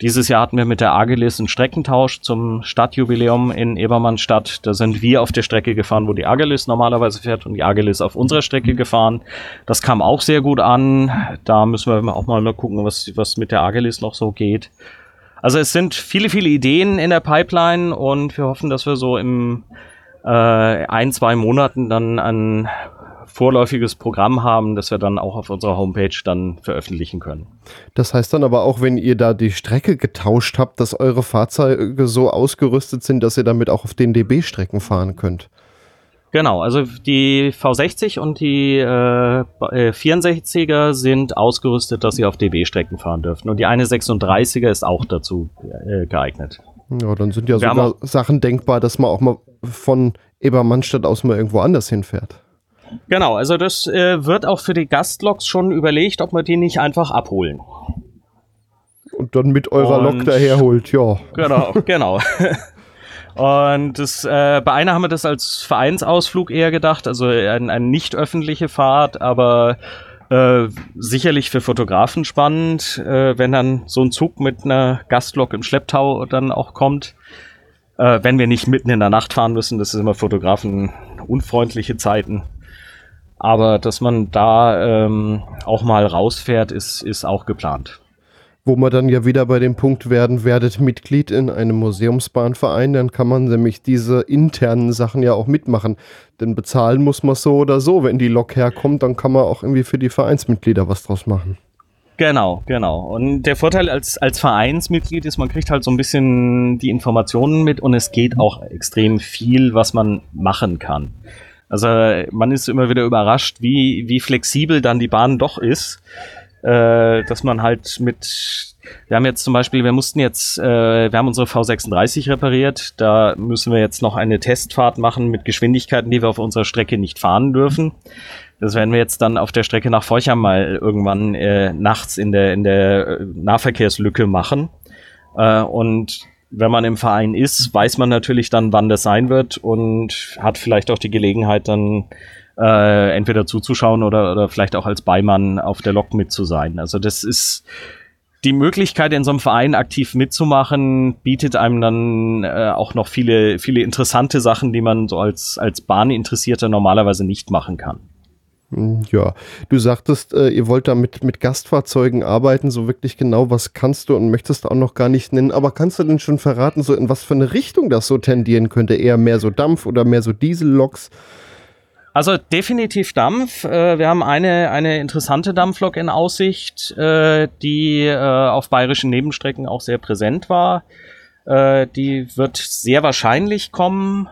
Dieses Jahr hatten wir mit der Agelis einen Streckentausch zum Stadtjubiläum in Ebermannstadt. Da sind wir auf der Strecke gefahren, wo die Agelis normalerweise fährt und die Agelis auf unserer Strecke gefahren. Das kam auch sehr gut an. Da müssen wir auch mal gucken, was, was mit der Agelis noch so geht. Also es sind viele, viele Ideen in der Pipeline und wir hoffen, dass wir so im äh, ein, zwei Monaten dann ein vorläufiges Programm haben, das wir dann auch auf unserer Homepage dann veröffentlichen können. Das heißt dann aber auch, wenn ihr da die Strecke getauscht habt, dass eure Fahrzeuge so ausgerüstet sind, dass ihr damit auch auf den DB-Strecken fahren könnt. Genau, also die V60 und die äh, 64er äh, sind ausgerüstet, dass sie auf DB-Strecken fahren dürfen. Und die eine 36er ist auch dazu äh, geeignet. Ja, dann sind ja wir sogar Sachen denkbar, dass man auch mal von Ebermannstadt aus mal irgendwo anders hinfährt. Genau, also das äh, wird auch für die Gastloks schon überlegt, ob wir die nicht einfach abholen. Und dann mit eurer Und, Lok daherholt, ja. Genau, genau. Und das, äh, bei einer haben wir das als Vereinsausflug eher gedacht, also eine ein nicht öffentliche Fahrt, aber äh, sicherlich für Fotografen spannend, äh, wenn dann so ein Zug mit einer Gastlok im Schlepptau dann auch kommt. Äh, wenn wir nicht mitten in der Nacht fahren müssen, das ist immer Fotografen unfreundliche Zeiten. Aber dass man da ähm, auch mal rausfährt, ist, ist auch geplant. Wo wir dann ja wieder bei dem Punkt werden, werdet Mitglied in einem Museumsbahnverein, dann kann man nämlich diese internen Sachen ja auch mitmachen. Denn bezahlen muss man so oder so. Wenn die Lok herkommt, dann kann man auch irgendwie für die Vereinsmitglieder was draus machen. Genau, genau. Und der Vorteil als, als Vereinsmitglied ist, man kriegt halt so ein bisschen die Informationen mit und es geht auch extrem viel, was man machen kann. Also man ist immer wieder überrascht, wie, wie flexibel dann die Bahn doch ist. Äh, dass man halt mit, wir haben jetzt zum Beispiel, wir mussten jetzt, äh, wir haben unsere V36 repariert, da müssen wir jetzt noch eine Testfahrt machen mit Geschwindigkeiten, die wir auf unserer Strecke nicht fahren dürfen. Das werden wir jetzt dann auf der Strecke nach Forchheim mal irgendwann äh, nachts in der, in der äh, Nahverkehrslücke machen. Äh, und wenn man im Verein ist, weiß man natürlich dann, wann das sein wird und hat vielleicht auch die Gelegenheit, dann äh, entweder zuzuschauen oder, oder vielleicht auch als Beimann auf der Lok mit zu sein. Also das ist die Möglichkeit, in so einem Verein aktiv mitzumachen, bietet einem dann äh, auch noch viele, viele interessante Sachen, die man so als, als Bahninteressierter normalerweise nicht machen kann. Hm, ja, du sagtest, äh, ihr wollt da mit, mit Gastfahrzeugen arbeiten, so wirklich genau, was kannst du und möchtest auch noch gar nicht nennen, aber kannst du denn schon verraten, so in was für eine Richtung das so tendieren könnte? Eher mehr so Dampf oder mehr so Dieselloks? Also definitiv Dampf. Äh, wir haben eine, eine interessante Dampflok in Aussicht, äh, die äh, auf bayerischen Nebenstrecken auch sehr präsent war. Die wird sehr wahrscheinlich kommen.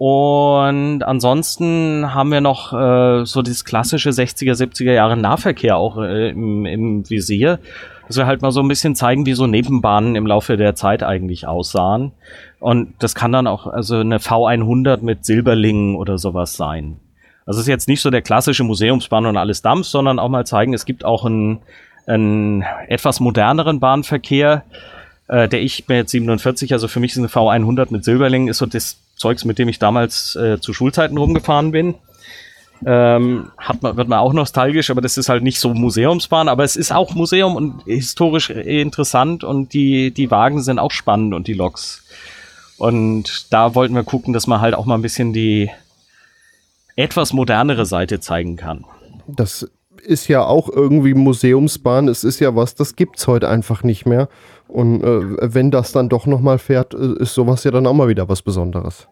Und ansonsten haben wir noch äh, so dieses klassische 60er, 70er Jahre Nahverkehr auch äh, im, im Visier. Dass wir halt mal so ein bisschen zeigen, wie so Nebenbahnen im Laufe der Zeit eigentlich aussahen. Und das kann dann auch also eine V100 mit Silberlingen oder sowas sein. Also es ist jetzt nicht so der klassische Museumsbahn und alles Dampf, sondern auch mal zeigen, es gibt auch einen, einen etwas moderneren Bahnverkehr. Äh, der ich bin jetzt 47, also für mich ist eine V100 mit Silberlingen ist so das Zeugs, mit dem ich damals äh, zu Schulzeiten rumgefahren bin. Ähm, hat man, wird man auch nostalgisch, aber das ist halt nicht so Museumsbahn, aber es ist auch Museum und historisch interessant und die, die Wagen sind auch spannend und die Loks. Und da wollten wir gucken, dass man halt auch mal ein bisschen die, etwas modernere Seite zeigen kann. Das ist ja auch irgendwie Museumsbahn. Es ist ja was, das gibt es heute einfach nicht mehr. Und äh, wenn das dann doch nochmal fährt, äh, ist sowas ja dann auch mal wieder was Besonderes.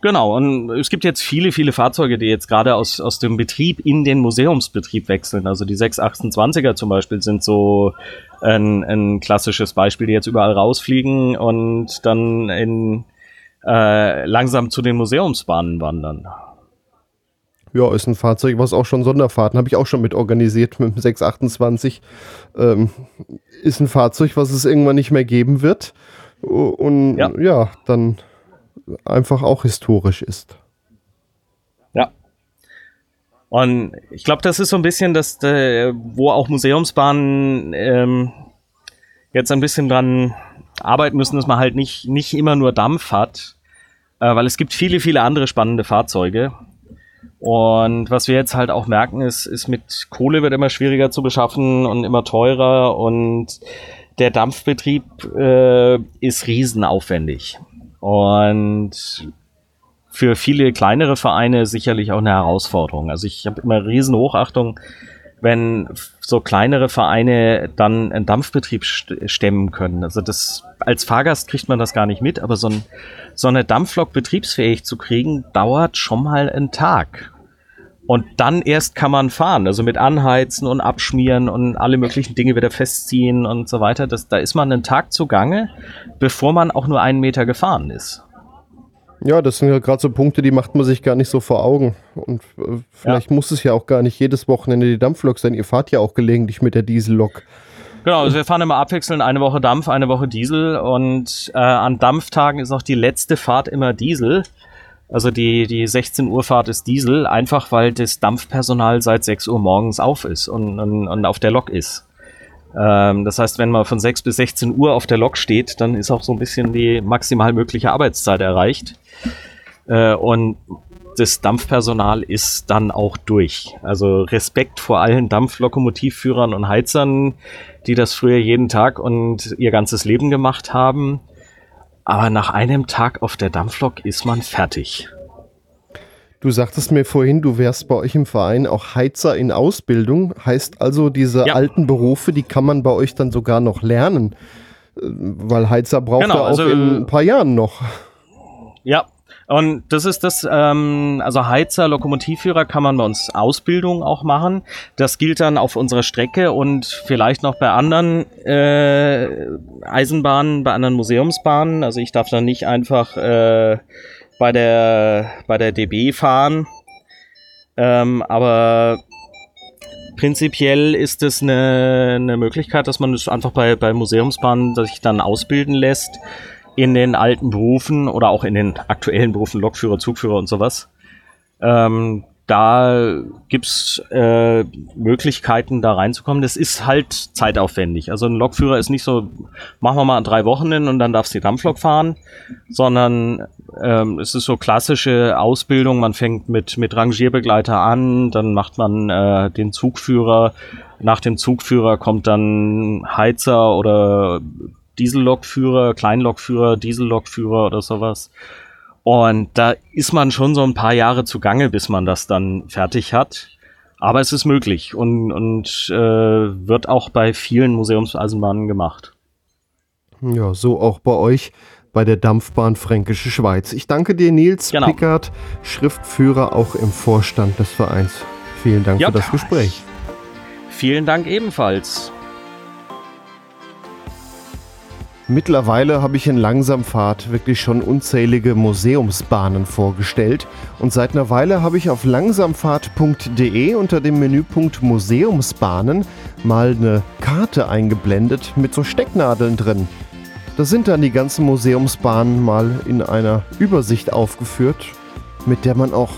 Genau, und es gibt jetzt viele, viele Fahrzeuge, die jetzt gerade aus, aus dem Betrieb in den Museumsbetrieb wechseln. Also die 628er zum Beispiel sind so ein, ein klassisches Beispiel, die jetzt überall rausfliegen und dann in, äh, langsam zu den Museumsbahnen wandern. Ja, ist ein Fahrzeug, was auch schon Sonderfahrten, habe ich auch schon mit organisiert mit dem 628. Ähm, ist ein Fahrzeug, was es irgendwann nicht mehr geben wird. Und ja, ja dann einfach auch historisch ist. Ja. Und ich glaube, das ist so ein bisschen das, äh, wo auch Museumsbahnen ähm, jetzt ein bisschen dran arbeiten müssen, dass man halt nicht, nicht immer nur Dampf hat, äh, weil es gibt viele, viele andere spannende Fahrzeuge. Und was wir jetzt halt auch merken, ist, ist mit Kohle wird immer schwieriger zu beschaffen und immer teurer und der Dampfbetrieb äh, ist riesenaufwendig. Und für viele kleinere Vereine sicherlich auch eine Herausforderung. Also ich habe immer riesen Hochachtung, wenn so kleinere Vereine dann einen Dampfbetrieb stemmen können. Also das als Fahrgast kriegt man das gar nicht mit, aber so, ein, so eine Dampflok betriebsfähig zu kriegen, dauert schon mal einen Tag. Und dann erst kann man fahren, also mit Anheizen und Abschmieren und alle möglichen Dinge wieder festziehen und so weiter. Das, da ist man einen Tag zugange, bevor man auch nur einen Meter gefahren ist. Ja, das sind ja gerade so Punkte, die macht man sich gar nicht so vor Augen. Und äh, vielleicht ja. muss es ja auch gar nicht jedes Wochenende die Dampflok sein. Ihr fahrt ja auch gelegentlich mit der Diesellok. Genau, also wir fahren immer abwechselnd, eine Woche Dampf, eine Woche Diesel und äh, an Dampftagen ist auch die letzte Fahrt immer Diesel. Also die, die 16 Uhr Fahrt ist Diesel, einfach weil das Dampfpersonal seit 6 Uhr morgens auf ist und, und, und auf der Lok ist. Ähm, das heißt, wenn man von 6 bis 16 Uhr auf der Lok steht, dann ist auch so ein bisschen die maximal mögliche Arbeitszeit erreicht. Äh, und das Dampfpersonal ist dann auch durch. Also Respekt vor allen Dampflokomotivführern und Heizern, die das früher jeden Tag und ihr ganzes Leben gemacht haben. Aber nach einem Tag auf der Dampflok ist man fertig. Du sagtest mir vorhin, du wärst bei euch im Verein auch Heizer in Ausbildung. Heißt also, diese ja. alten Berufe, die kann man bei euch dann sogar noch lernen. Äh, weil Heizer braucht genau, er auch also, in ein paar Jahren noch. Ja, und das ist das, ähm, also Heizer, Lokomotivführer kann man bei uns Ausbildung auch machen. Das gilt dann auf unserer Strecke und vielleicht noch bei anderen äh, Eisenbahnen, bei anderen Museumsbahnen. Also ich darf dann nicht einfach äh, bei der bei der DB fahren. Ähm, aber prinzipiell ist es eine, eine Möglichkeit, dass man es einfach bei, bei Museumsbahnen sich dann ausbilden lässt in den alten Berufen oder auch in den aktuellen Berufen, Lokführer, Zugführer und sowas. Ähm, da gibt's äh, Möglichkeiten, da reinzukommen. Das ist halt zeitaufwendig. Also ein Lokführer ist nicht so, machen wir mal drei Wochen hin und dann darfst du die Dampflok fahren, sondern ähm, es ist so klassische Ausbildung. Man fängt mit, mit Rangierbegleiter an, dann macht man äh, den Zugführer. Nach dem Zugführer kommt dann Heizer oder Diesellokführer, Kleinlokführer, Diesellokführer oder sowas. Und da ist man schon so ein paar Jahre zugange, bis man das dann fertig hat. Aber es ist möglich und, und äh, wird auch bei vielen Museumseisenbahnen gemacht. Ja, so auch bei euch bei der Dampfbahn Fränkische Schweiz. Ich danke dir, Nils genau. Pickard, Schriftführer auch im Vorstand des Vereins. Vielen Dank ja. für das Gespräch. Vielen Dank ebenfalls. Mittlerweile habe ich in Langsamfahrt wirklich schon unzählige Museumsbahnen vorgestellt und seit einer Weile habe ich auf langsamfahrt.de unter dem Menüpunkt Museumsbahnen mal eine Karte eingeblendet mit so Stecknadeln drin. Da sind dann die ganzen Museumsbahnen mal in einer Übersicht aufgeführt, mit der man auch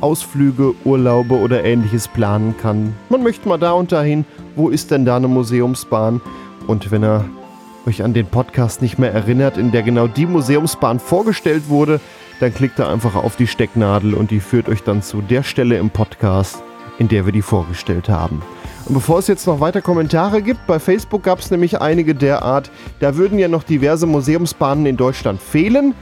Ausflüge, Urlaube oder ähnliches planen kann. Man möchte mal da und dahin, wo ist denn da eine Museumsbahn? Und wenn er euch an den Podcast nicht mehr erinnert, in der genau die Museumsbahn vorgestellt wurde, dann klickt da einfach auf die Stecknadel und die führt euch dann zu der Stelle im Podcast, in der wir die vorgestellt haben. Und bevor es jetzt noch weiter Kommentare gibt, bei Facebook gab es nämlich einige derart, da würden ja noch diverse Museumsbahnen in Deutschland fehlen.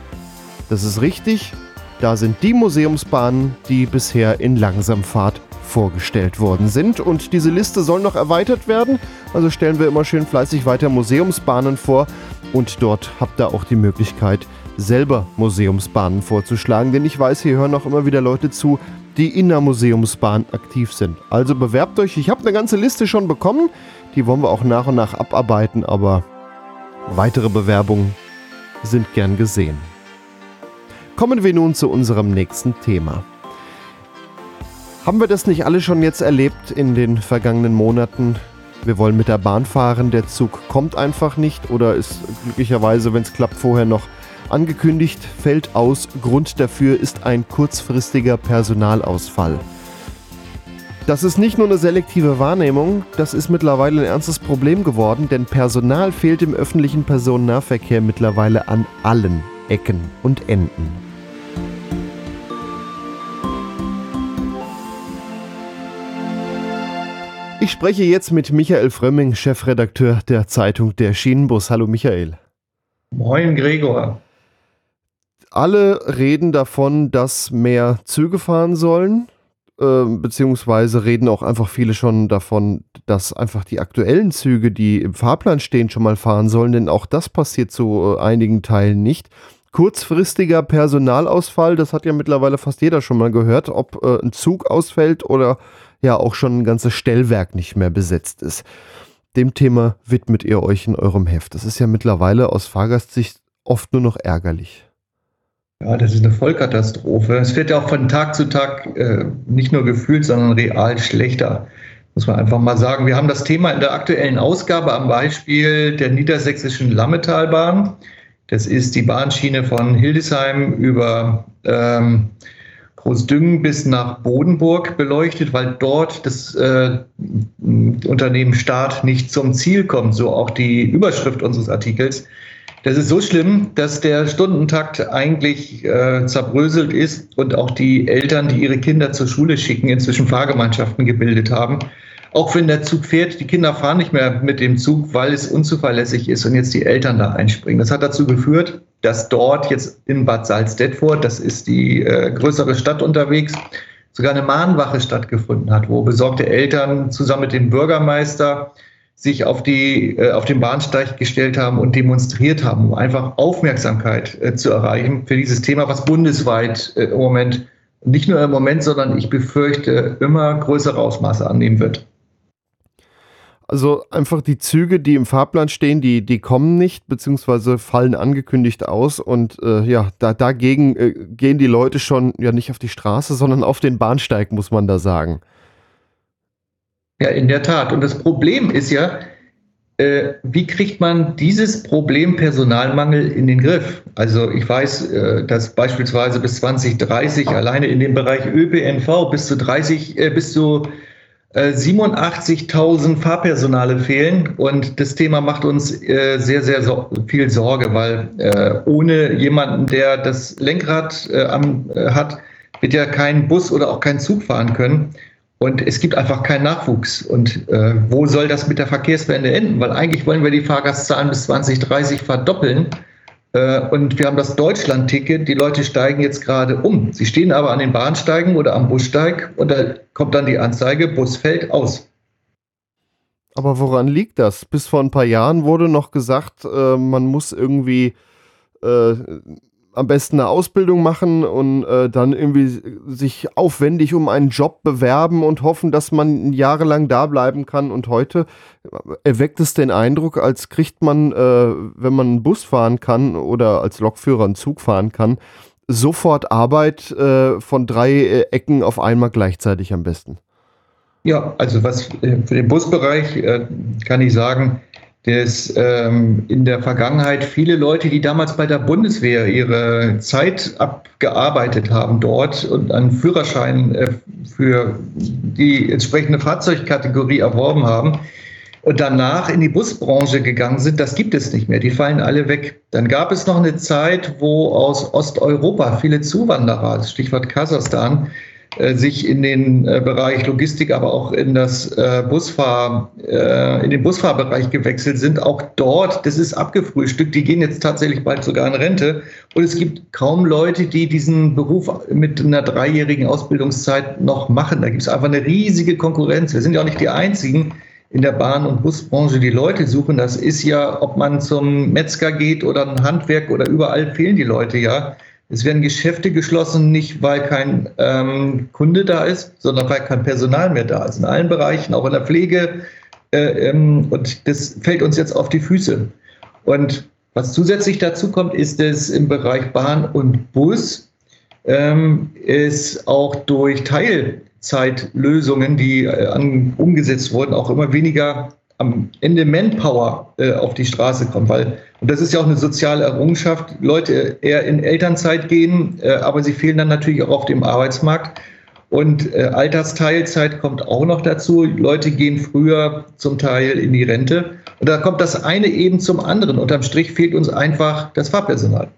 Das ist richtig. Da sind die Museumsbahnen, die bisher in Langsamfahrt vorgestellt worden sind. Und diese Liste soll noch erweitert werden. Also stellen wir immer schön fleißig weiter Museumsbahnen vor. Und dort habt ihr auch die Möglichkeit, selber Museumsbahnen vorzuschlagen. Denn ich weiß, hier hören auch immer wieder Leute zu, die in der Museumsbahn aktiv sind. Also bewerbt euch. Ich habe eine ganze Liste schon bekommen. Die wollen wir auch nach und nach abarbeiten. Aber weitere Bewerbungen sind gern gesehen. Kommen wir nun zu unserem nächsten Thema. Haben wir das nicht alle schon jetzt erlebt in den vergangenen Monaten? Wir wollen mit der Bahn fahren, der Zug kommt einfach nicht oder ist glücklicherweise, wenn es klappt, vorher noch angekündigt, fällt aus. Grund dafür ist ein kurzfristiger Personalausfall. Das ist nicht nur eine selektive Wahrnehmung, das ist mittlerweile ein ernstes Problem geworden, denn Personal fehlt im öffentlichen Personennahverkehr mittlerweile an allen Ecken und Enden. Ich spreche jetzt mit Michael Frömming, Chefredakteur der Zeitung Der Schienenbus. Hallo Michael. Moin Gregor. Alle reden davon, dass mehr Züge fahren sollen, äh, beziehungsweise reden auch einfach viele schon davon, dass einfach die aktuellen Züge, die im Fahrplan stehen, schon mal fahren sollen, denn auch das passiert zu äh, einigen Teilen nicht. Kurzfristiger Personalausfall, das hat ja mittlerweile fast jeder schon mal gehört, ob äh, ein Zug ausfällt oder ja auch schon ein ganzes Stellwerk nicht mehr besetzt ist. Dem Thema widmet ihr euch in eurem Heft. Das ist ja mittlerweile aus Fahrgastsicht oft nur noch ärgerlich. Ja, das ist eine Vollkatastrophe. Es wird ja auch von Tag zu Tag äh, nicht nur gefühlt, sondern real schlechter. Muss man einfach mal sagen. Wir haben das Thema in der aktuellen Ausgabe am Beispiel der niedersächsischen Lammetalbahn. Das ist die Bahnschiene von Hildesheim über ähm, Großdüngen bis nach Bodenburg beleuchtet, weil dort das äh, Unternehmen Staat nicht zum Ziel kommt, so auch die Überschrift unseres Artikels. Das ist so schlimm, dass der Stundentakt eigentlich äh, zerbröselt ist und auch die Eltern, die ihre Kinder zur Schule schicken, inzwischen Fahrgemeinschaften gebildet haben. Auch wenn der Zug fährt, die Kinder fahren nicht mehr mit dem Zug, weil es unzuverlässig ist und jetzt die Eltern da einspringen. Das hat dazu geführt, dass dort jetzt in Bad Salzdetfurt, das ist die äh, größere Stadt unterwegs, sogar eine Mahnwache stattgefunden hat, wo besorgte Eltern zusammen mit dem Bürgermeister sich auf, die, äh, auf den Bahnsteig gestellt haben und demonstriert haben, um einfach Aufmerksamkeit äh, zu erreichen für dieses Thema, was bundesweit äh, im Moment, nicht nur im Moment, sondern ich befürchte, immer größere Ausmaße annehmen wird. Also einfach die Züge, die im Fahrplan stehen, die, die kommen nicht, beziehungsweise fallen angekündigt aus. Und äh, ja, da, dagegen äh, gehen die Leute schon ja nicht auf die Straße, sondern auf den Bahnsteig, muss man da sagen. Ja, in der Tat. Und das Problem ist ja, äh, wie kriegt man dieses Problem Personalmangel in den Griff? Also ich weiß, äh, dass beispielsweise bis 2030 alleine in dem Bereich ÖPNV bis zu 30, äh, bis zu 87.000 äh, Fahrpersonale fehlen und das Thema macht uns äh, sehr, sehr viel Sorge, weil äh, ohne jemanden, der das Lenkrad hat, wird ja kein Bus oder auch kein Zug fahren können. Und es gibt einfach keinen Nachwuchs. Und wo soll das mit der Verkehrswende enden? Weil eigentlich wollen wir die Fahrgastzahlen bis 2030 verdoppeln. Äh, und wir haben das Deutschland-Ticket. Die Leute steigen jetzt gerade um. Sie stehen aber an den Bahnsteigen oder am Bussteig und da kommt dann die Anzeige, Bus fällt aus. Aber woran liegt das? Bis vor ein paar Jahren wurde noch gesagt, äh, man muss irgendwie äh, am besten eine Ausbildung machen und äh, dann irgendwie sich aufwendig um einen Job bewerben und hoffen, dass man jahrelang da bleiben kann. Und heute erweckt es den Eindruck, als kriegt man, äh, wenn man einen Bus fahren kann oder als Lokführer einen Zug fahren kann, sofort Arbeit äh, von drei äh, Ecken auf einmal gleichzeitig am besten. Ja, also was äh, für den Busbereich äh, kann ich sagen, dass ähm, in der Vergangenheit viele Leute, die damals bei der Bundeswehr ihre Zeit abgearbeitet haben dort und einen Führerschein äh, für die entsprechende Fahrzeugkategorie erworben haben und danach in die Busbranche gegangen sind, das gibt es nicht mehr. Die fallen alle weg. Dann gab es noch eine Zeit, wo aus Osteuropa viele Zuwanderer, Stichwort Kasachstan, sich in den äh, Bereich Logistik, aber auch in das äh, Busfahr, in den Busfahrbereich gewechselt sind. Auch dort, das ist abgefrühstückt, die gehen jetzt tatsächlich bald sogar in Rente. Und es gibt kaum Leute, die diesen Beruf mit einer dreijährigen Ausbildungszeit noch machen. Da gibt es einfach eine riesige Konkurrenz. Wir sind ja auch nicht die Einzigen in der Bahn- und Busbranche, die Leute suchen. Das ist ja, ob man zum Metzger geht oder ein Handwerk oder überall fehlen die Leute ja. Es werden Geschäfte geschlossen, nicht weil kein ähm, Kunde da ist, sondern weil kein Personal mehr da ist. In allen Bereichen, auch in der Pflege. Äh, ähm, und das fällt uns jetzt auf die Füße. Und was zusätzlich dazu kommt, ist es im Bereich Bahn und Bus ähm, ist auch durch Teilzeitlösungen, die äh, an, umgesetzt wurden, auch immer weniger am Ende Manpower äh, auf die Straße kommt, weil, und das ist ja auch eine soziale Errungenschaft, Leute eher in Elternzeit gehen, äh, aber sie fehlen dann natürlich auch auf dem Arbeitsmarkt. Und äh, Altersteilzeit kommt auch noch dazu. Leute gehen früher zum Teil in die Rente. Und da kommt das eine eben zum anderen. Unterm Strich fehlt uns einfach das Fahrpersonal.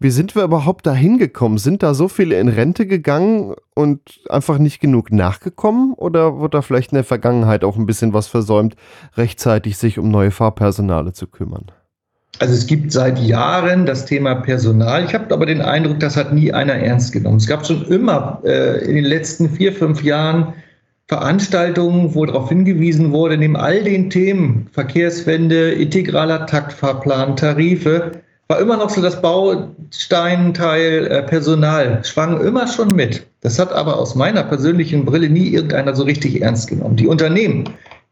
Wie sind wir überhaupt dahin gekommen? Sind da so viele in Rente gegangen und einfach nicht genug nachgekommen? Oder wurde da vielleicht in der Vergangenheit auch ein bisschen was versäumt, rechtzeitig sich um neue Fahrpersonale zu kümmern? Also es gibt seit Jahren das Thema Personal. Ich habe aber den Eindruck, das hat nie einer ernst genommen. Es gab schon immer äh, in den letzten vier, fünf Jahren Veranstaltungen, wo darauf hingewiesen wurde, neben all den Themen Verkehrswende, integraler Taktfahrplan, Tarife, war immer noch so das Bausteinteil äh, Personal, schwang immer schon mit. Das hat aber aus meiner persönlichen Brille nie irgendeiner so richtig ernst genommen. Die Unternehmen,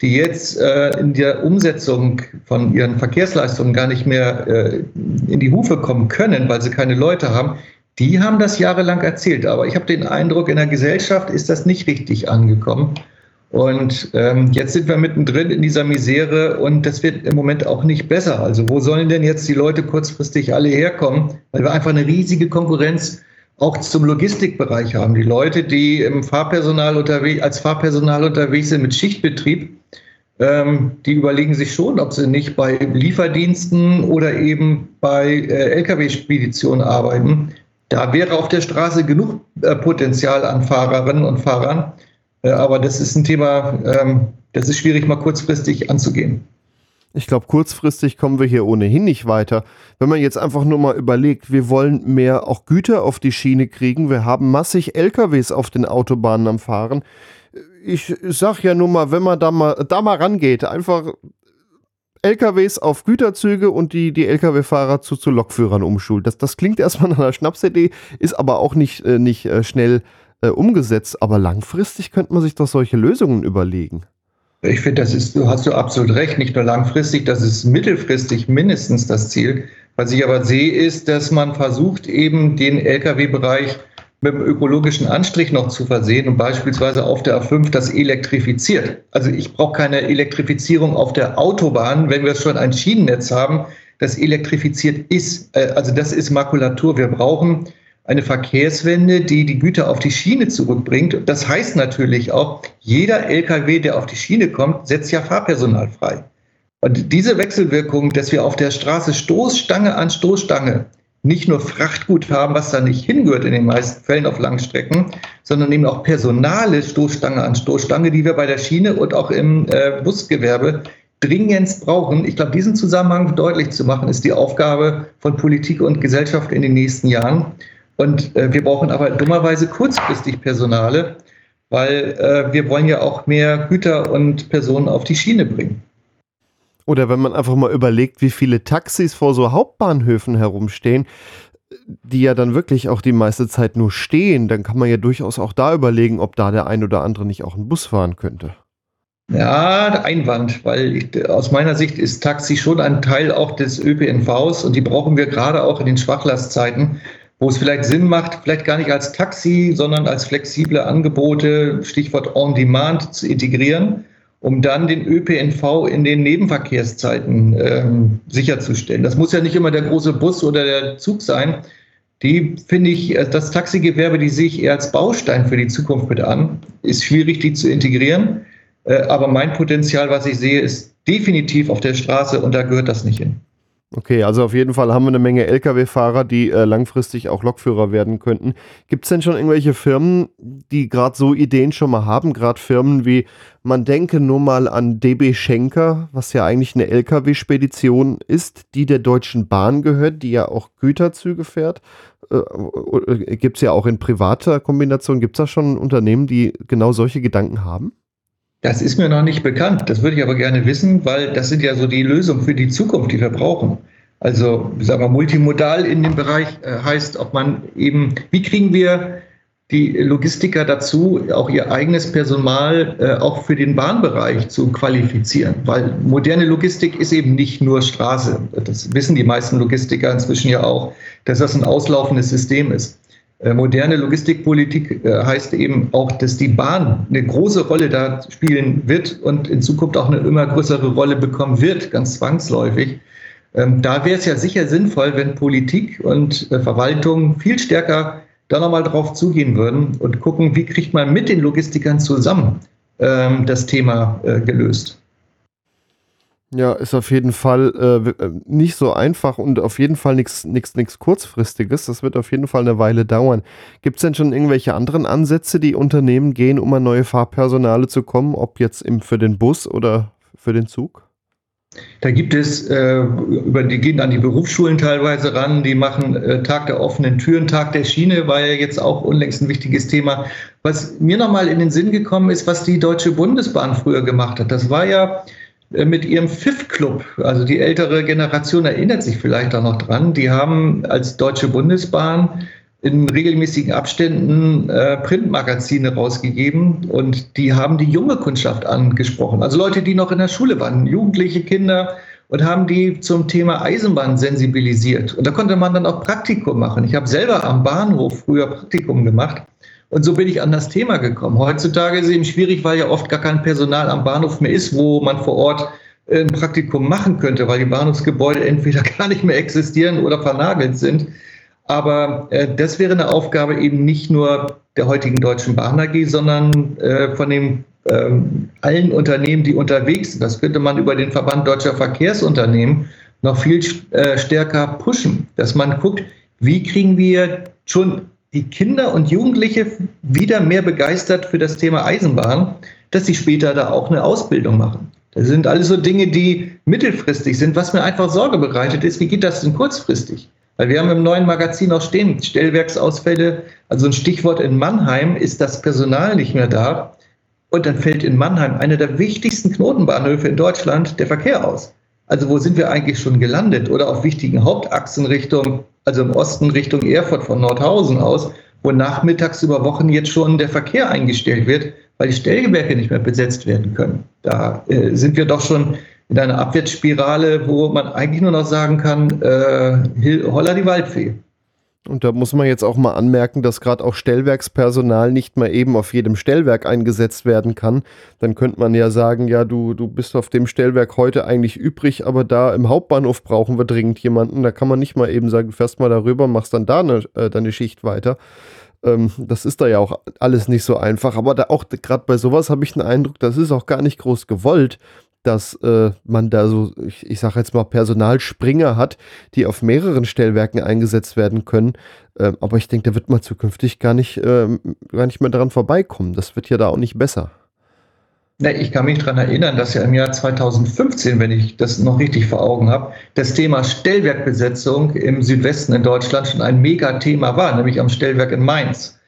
die jetzt äh, in der Umsetzung von ihren Verkehrsleistungen gar nicht mehr äh, in die Hufe kommen können, weil sie keine Leute haben, die haben das jahrelang erzählt. Aber ich habe den Eindruck, in der Gesellschaft ist das nicht richtig angekommen. Und ähm, jetzt sind wir mittendrin in dieser Misere und das wird im Moment auch nicht besser. Also wo sollen denn jetzt die Leute kurzfristig alle herkommen? Weil wir einfach eine riesige Konkurrenz auch zum Logistikbereich haben. Die Leute, die im Fahrpersonal unterwegs, als Fahrpersonal unterwegs sind mit Schichtbetrieb, ähm, die überlegen sich schon, ob sie nicht bei Lieferdiensten oder eben bei äh, Lkw-Speditionen arbeiten. Da wäre auf der Straße genug äh, Potenzial an Fahrerinnen und Fahrern. Äh, aber das ist ein Thema, ähm, das ist schwierig mal kurzfristig anzugehen. Ich glaube, kurzfristig kommen wir hier ohnehin nicht weiter. Wenn man jetzt einfach nur mal überlegt, wir wollen mehr auch Güter auf die Schiene kriegen, wir haben massig LKWs auf den Autobahnen am Fahren. Ich sag ja nur mal, wenn man da mal, da mal rangeht, einfach LKWs auf Güterzüge und die, die LKW-Fahrer zu, zu Lokführern umschult. Das, das klingt erstmal nach einer Schnapsidee, ist aber auch nicht, äh, nicht äh, schnell äh, umgesetzt. Aber langfristig könnte man sich doch solche Lösungen überlegen. Ich finde, das ist, du hast du absolut recht, nicht nur langfristig, das ist mittelfristig mindestens das Ziel. Was ich aber sehe, ist, dass man versucht, eben den Lkw-Bereich mit einem ökologischen Anstrich noch zu versehen und beispielsweise auf der A5 das elektrifiziert. Also ich brauche keine Elektrifizierung auf der Autobahn, wenn wir schon ein Schienennetz haben, das elektrifiziert ist. Äh, also das ist Makulatur. Wir brauchen eine Verkehrswende, die die Güter auf die Schiene zurückbringt. Das heißt natürlich auch, jeder LKW, der auf die Schiene kommt, setzt ja Fahrpersonal frei. Und diese Wechselwirkung, dass wir auf der Straße Stoßstange an Stoßstange nicht nur Frachtgut haben, was da nicht hingehört in den meisten Fällen auf Langstrecken, sondern eben auch personale Stoßstange an Stoßstange, die wir bei der Schiene und auch im äh, Busgewerbe dringend brauchen. Ich glaube, diesen Zusammenhang deutlich zu machen, ist die Aufgabe von Politik und Gesellschaft in den nächsten Jahren. Und äh, wir brauchen aber dummerweise kurzfristig Personale, weil äh, wir wollen ja auch mehr Güter und Personen auf die Schiene bringen. Oder wenn man einfach mal überlegt, wie viele Taxis vor so Hauptbahnhöfen herumstehen, die ja dann wirklich auch die meiste Zeit nur stehen, dann kann man ja durchaus auch da überlegen, ob da der ein oder andere nicht auch einen Bus fahren könnte. Ja, Einwand, weil ich, aus meiner Sicht ist Taxi schon ein Teil auch des ÖPNVs und die brauchen wir gerade auch in den Schwachlastzeiten, wo es vielleicht Sinn macht, vielleicht gar nicht als Taxi, sondern als flexible Angebote, Stichwort On Demand, zu integrieren, um dann den ÖPNV in den Nebenverkehrszeiten ähm, sicherzustellen. Das muss ja nicht immer der große Bus oder der Zug sein. Die finde ich, äh, das Taxigewerbe, die sehe ich eher als Baustein für die Zukunft mit an. Ist schwierig, die zu integrieren. Äh, aber mein Potenzial, was ich sehe, ist definitiv auf der Straße und da gehört das nicht hin. Okay, also auf jeden Fall haben wir eine Menge Lkw-Fahrer, die äh, langfristig auch Lokführer werden könnten. Gibt es denn schon irgendwelche Firmen, die gerade so Ideen schon mal haben? Gerade Firmen wie, man denke nur mal an DB Schenker, was ja eigentlich eine Lkw-Spedition ist, die der Deutschen Bahn gehört, die ja auch Güterzüge fährt. Äh, äh Gibt es ja auch in privater Kombination, gibt es da schon Unternehmen, die genau solche Gedanken haben? Das ist mir noch nicht bekannt. Das würde ich aber gerne wissen, weil das sind ja so die Lösungen für die Zukunft, die wir brauchen. Also, sagen wir, multimodal in dem Bereich äh, heißt, ob man eben, wie kriegen wir die Logistiker dazu, auch ihr eigenes Personal äh, auch für den Bahnbereich zu qualifizieren. Weil moderne Logistik ist eben nicht nur Straße. Das wissen die meisten Logistiker inzwischen ja auch, dass das ein auslaufendes System ist. Äh, moderne Logistikpolitik äh, heißt eben auch, dass die Bahn eine große Rolle da spielen wird und in Zukunft auch eine immer größere Rolle bekommen wird, ganz zwangsläufig. Ähm, da wäre es ja sicher sinnvoll, wenn Politik und äh, Verwaltung viel stärker da nochmal drauf zugehen würden und gucken, wie kriegt man mit den Logistikern zusammen ähm, das Thema gelöst. Ja, ist auf jeden Fall äh, äh nicht so einfach und auf jeden Fall nichts kurzfristiges. Das wird auf jeden Fall eine Weile dauern. Gibt es denn schon irgendwelche anderen Ansätze, die Unternehmen gehen, um an neue Fahrpersonale zu kommen, ob jetzt im, für den Bus oder für den Zug? Da gibt es, äh, über die gehen an die Berufsschulen teilweise ran, die machen äh, Tag der offenen Türen, Tag der Schiene, war ja jetzt auch unlängst ein wichtiges Thema. Was mir nochmal in den Sinn gekommen ist, was die Deutsche Bundesbahn früher gemacht hat. Das war ja mit ihrem FIF-Club, also die ältere Generation erinnert sich vielleicht auch noch dran, die haben als Deutsche Bundesbahn in regelmäßigen Abständen äh, Printmagazine rausgegeben und die haben die junge Kundschaft angesprochen, also Leute, die noch in der Schule waren, jugendliche Kinder und haben die zum Thema Eisenbahn sensibilisiert. Und da konnte man dann auch Praktikum machen. Ich habe selber am Bahnhof früher Praktikum gemacht und so bin ich an das Thema gekommen. Heutzutage ist es eben schwierig, weil ja oft gar kein Personal am Bahnhof mehr ist, wo man vor Ort äh, ein Praktikum machen könnte, weil die Bahnhofsgebäude entweder gar nicht mehr existieren oder vernagelt sind. Aber äh, das wäre eine Aufgabe eben nicht nur der heutigen Deutschen Bahn AG, sondern äh, von den ähm, allen Unternehmen, die unterwegs sind. Das könnte man über den Verband Deutscher Verkehrsunternehmen noch viel äh, stärker pushen, dass man guckt, wie kriegen wir schon die Kinder und Jugendliche wieder mehr begeistert für das Thema Eisenbahn, dass sie später da auch eine Ausbildung machen. Das sind alles so Dinge, die mittelfristig sind. Was mir einfach Sorge bereitet ist, wie geht das denn kurzfristig? Weil wir haben im neuen Magazin auch stehen, Stellwerksausfälle, also ein Stichwort in Mannheim ist das Personal nicht mehr da. Und dann fällt in Mannheim einer der wichtigsten Knotenbahnhöfe in Deutschland der Verkehr aus. Also wo sind wir eigentlich schon gelandet? Oder auf wichtigen Hauptachsen Richtung, also im Osten Richtung Erfurt von Nordhausen aus, wo nachmittags über Wochen jetzt schon der Verkehr eingestellt wird, weil die Stellgewerke nicht mehr besetzt werden können. Da äh, sind wir doch schon in einer Abwärtsspirale, wo man eigentlich nur noch sagen kann, äh, holla die Waldfee. Und da muss man jetzt auch mal anmerken, dass gerade auch Stellwerkspersonal nicht mal eben auf jedem Stellwerk eingesetzt werden kann. Dann könnte man ja sagen, ja, du, du bist auf dem Stellwerk heute eigentlich übrig, aber da im Hauptbahnhof brauchen wir dringend jemanden. Da kann man nicht mal eben sagen, du fährst mal darüber, machst dann da eine, äh, deine Schicht weiter. Ähm, das ist da ja auch alles nicht so einfach. Aber da auch gerade bei sowas habe ich den Eindruck, das ist auch gar nicht groß gewollt, dass äh, man da so, ich, ich sage jetzt mal, Personalspringer hat, die auf mehreren Stellwerken eingesetzt werden können. Äh, aber ich denke, da wird man zukünftig gar nicht, äh, gar nicht mehr daran vorbeikommen. Das wird ja da auch nicht besser. Na, ich kann mich daran erinnern, dass ja im Jahr 2015, wenn ich das noch richtig vor Augen habe, das Thema Stellwerkbesetzung im Südwesten in Deutschland schon ein Megathema war, nämlich am Stellwerk in Mainz.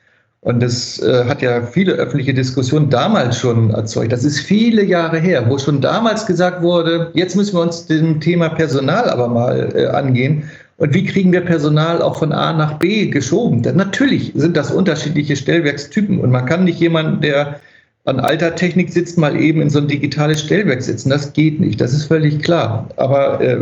Und das äh, hat ja viele öffentliche Diskussionen damals schon erzeugt. Das ist viele Jahre her, wo schon damals gesagt wurde, jetzt müssen wir uns dem Thema Personal aber mal äh, angehen. Und wie kriegen wir Personal auch von A nach B geschoben? Denn natürlich sind das unterschiedliche Stellwerkstypen und man kann nicht jemanden, der an alter Technik sitzt, mal eben in so ein digitales Stellwerk sitzen. Das geht nicht, das ist völlig klar. Aber äh,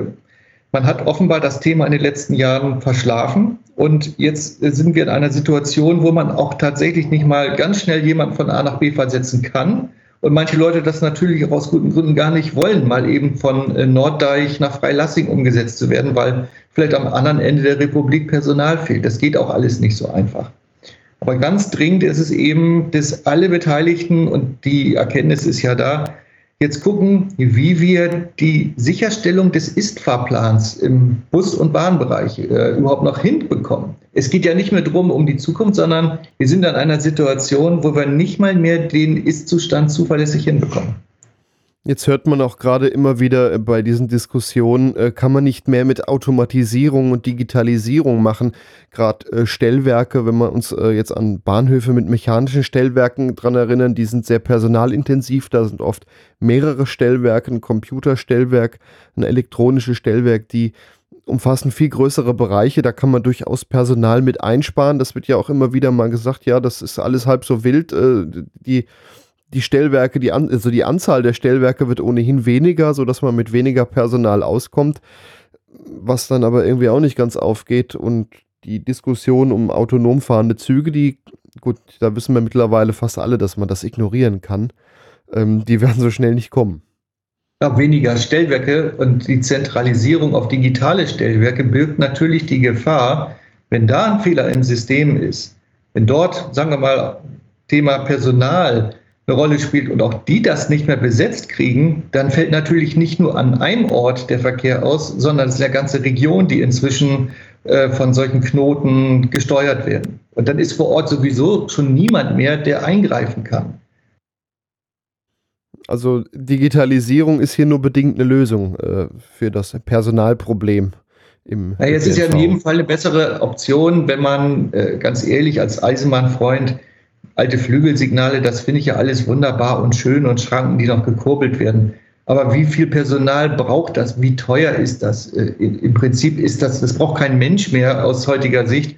man hat offenbar das Thema in den letzten Jahren verschlafen und jetzt sind wir in einer Situation, wo man auch tatsächlich nicht mal ganz schnell jemanden von A nach B versetzen kann. Und manche Leute das natürlich auch aus guten Gründen gar nicht wollen, mal eben von äh, Norddeich nach Freilassing umgesetzt zu werden, weil vielleicht am anderen Ende der Republik Personal fehlt. Das geht auch alles nicht so einfach. Aber ganz dringend ist es eben, dass alle Beteiligten, und die Erkenntnis ist ja da, jetzt gucken, wie wir die Sicherstellung des Ist-Fahrplans im Bus- und Bahnbereich äh, überhaupt noch hinbekommen. Es geht ja nicht mehr darum, um die Zukunft, sondern wir sind an einer Situation, wo wir nicht mal mehr den Ist-Zustand zuverlässig hinbekommen. Jetzt hört man auch gerade immer wieder äh, bei diesen Diskussionen, äh, kann man nicht mehr mit Automatisierung und Digitalisierung machen. Gerade äh, Stellwerke, wenn wir uns äh, jetzt an Bahnhöfe mit mechanischen Stellwerken dran erinnern, die sind sehr personalintensiv. Da sind oft mehrere Stellwerke, ein Computerstellwerk, ein elektronisches Stellwerk, die umfassen viel größere Bereiche. Da kann man durchaus Personal mit einsparen. Das wird ja auch immer wieder mal gesagt, ja, das ist alles halb so wild. Äh, die die Stellwerke, die An also die Anzahl der Stellwerke wird ohnehin weniger, sodass man mit weniger Personal auskommt, was dann aber irgendwie auch nicht ganz aufgeht. Und die Diskussion um autonom fahrende Züge, die, gut, da wissen wir mittlerweile fast alle, dass man das ignorieren kann, ähm, die werden so schnell nicht kommen. Ja, weniger Stellwerke und die Zentralisierung auf digitale Stellwerke birgt natürlich die Gefahr, wenn da ein Fehler im System ist, wenn dort, sagen wir mal, Thema Personal eine Rolle spielt und auch die das nicht mehr besetzt kriegen, dann fällt natürlich nicht nur an einem Ort der Verkehr aus, sondern es ist eine ganze Region, die inzwischen äh, von solchen Knoten gesteuert werden. Und dann ist vor Ort sowieso schon niemand mehr, der eingreifen kann. Also Digitalisierung ist hier nur bedingt eine Lösung äh, für das Personalproblem. Im ja, es ist ja in jedem Fall eine bessere Option, wenn man äh, ganz ehrlich als Eisenbahnfreund alte Flügelsignale, das finde ich ja alles wunderbar und schön und Schranken, die noch gekurbelt werden. Aber wie viel Personal braucht das? Wie teuer ist das? Äh, Im Prinzip ist das, das braucht kein Mensch mehr aus heutiger Sicht.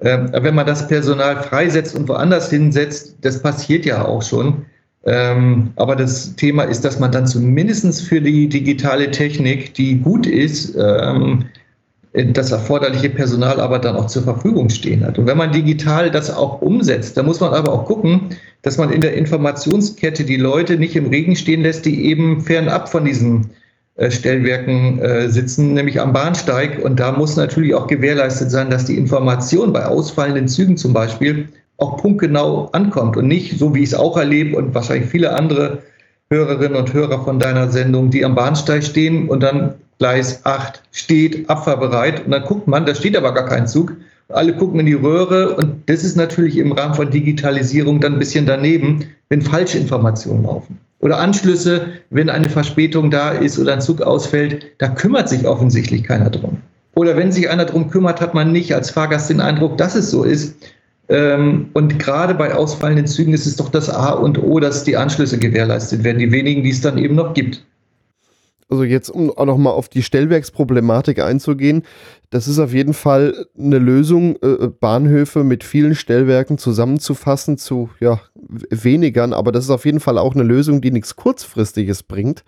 Ähm, wenn man das Personal freisetzt und woanders hinsetzt, das passiert ja auch schon. Ähm, aber das Thema ist, dass man dann zumindest für die digitale Technik, die gut ist, ähm, das erforderliche Personal aber dann auch zur Verfügung stehen hat. Und wenn man digital das auch umsetzt, dann muss man aber auch gucken, dass man in der Informationskette die Leute nicht im Regen stehen lässt, die eben fernab von diesen äh, Stellwerken äh, sitzen, nämlich am Bahnsteig. Und da muss natürlich auch gewährleistet sein, dass die Information bei ausfallenden Zügen zum Beispiel auch punktgenau ankommt und nicht, so wie ich es auch erlebe und wahrscheinlich viele andere Hörerinnen und Hörer von deiner Sendung, die am Bahnsteig stehen und dann Gleis 8 steht, abfahrbereit. Und dann guckt man, da steht aber gar kein Zug. Alle gucken in die Röhre und das ist natürlich im Rahmen von Digitalisierung dann ein bisschen daneben, wenn falsche Informationen laufen. Oder Anschlüsse, wenn eine Verspätung da ist oder ein Zug ausfällt, da kümmert sich offensichtlich keiner drum. Oder wenn sich einer drum kümmert, hat man nicht als Fahrgast den Eindruck, dass es so ist. Ähm, und gerade bei ausfallenden Zügen ist es doch das A und O, dass die Anschlüsse gewährleistet werden, die wenigen, die es dann eben noch gibt also jetzt um auch nochmal auf die Stellwerksproblematik einzugehen, das ist auf jeden Fall eine Lösung, äh, Bahnhöfe mit vielen Stellwerken zusammenzufassen zu ja, wenigern, aber das ist auf jeden Fall auch eine Lösung, die nichts Kurzfristiges bringt.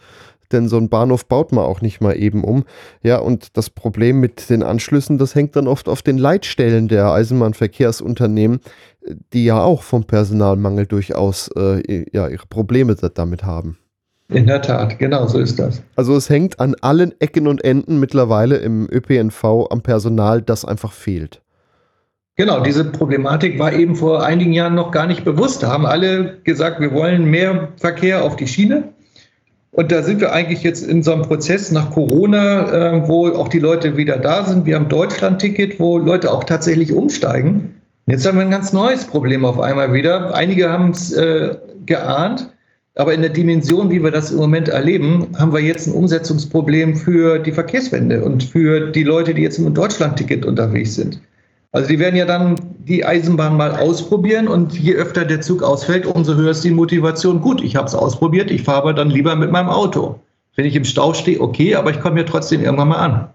Denn so ein Bahnhof baut man auch nicht mal eben um. Ja, und das Problem mit den Anschlüssen, das hängt dann oft auf den Leitstellen der Eisenbahnverkehrsunternehmen, die ja auch vom Personalmangel durchaus äh, ja, ihre Probleme damit haben. In der Tat, genau so ist das. Also es hängt an allen Ecken und Enden mittlerweile im ÖPNV am Personal, das einfach fehlt. Genau, diese Problematik war eben vor einigen Jahren noch gar nicht bewusst. Da haben alle gesagt, wir wollen mehr Verkehr auf die Schiene. Und da sind wir eigentlich jetzt in so einem Prozess nach Corona, äh, wo auch die Leute wieder da sind. Wir haben Deutschland-Ticket, wo Leute auch tatsächlich umsteigen. Jetzt haben wir ein ganz neues Problem auf einmal wieder. Einige haben es äh, geahnt aber in der Dimension, wie wir das im Moment erleben, haben wir jetzt ein Umsetzungsproblem für die Verkehrswende und für die Leute, die jetzt im Deutschland-Ticket unterwegs sind. Also die werden ja dann die Eisenbahn mal ausprobieren und je öfter der Zug ausfällt, umso höher ist die Motivation. Gut, ich habe es ausprobiert, ich fahre aber dann lieber mit meinem Auto. Wenn ich im Stau stehe, okay, aber ich komme ja trotzdem irgendwann mal an.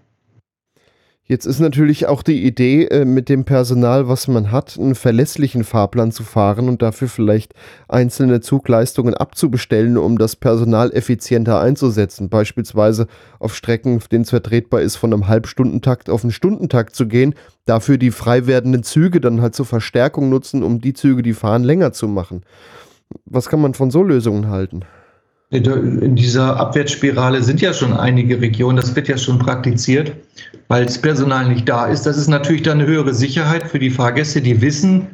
Jetzt ist natürlich auch die Idee, äh, mit dem Personal, was man hat, einen verlässlichen Fahrplan zu fahren und dafür vielleicht einzelne Zugleistungen abzubestellen, um das Personal effizienter einzusetzen. Beispielsweise auf Strecken, auf denen es vertretbar ist, von einem Halbstundentakt auf einen Stundentakt zu gehen, dafür die frei werdenden Züge dann halt zur Verstärkung nutzen, um die Züge, die fahren, länger zu machen. Was kann man von so Lösungen halten? In dieser Abwärtsspirale sind ja schon einige Regionen, das wird ja schon praktiziert, weil das Personal nicht da ist. Das ist natürlich dann eine höhere Sicherheit für die Fahrgäste, die wissen,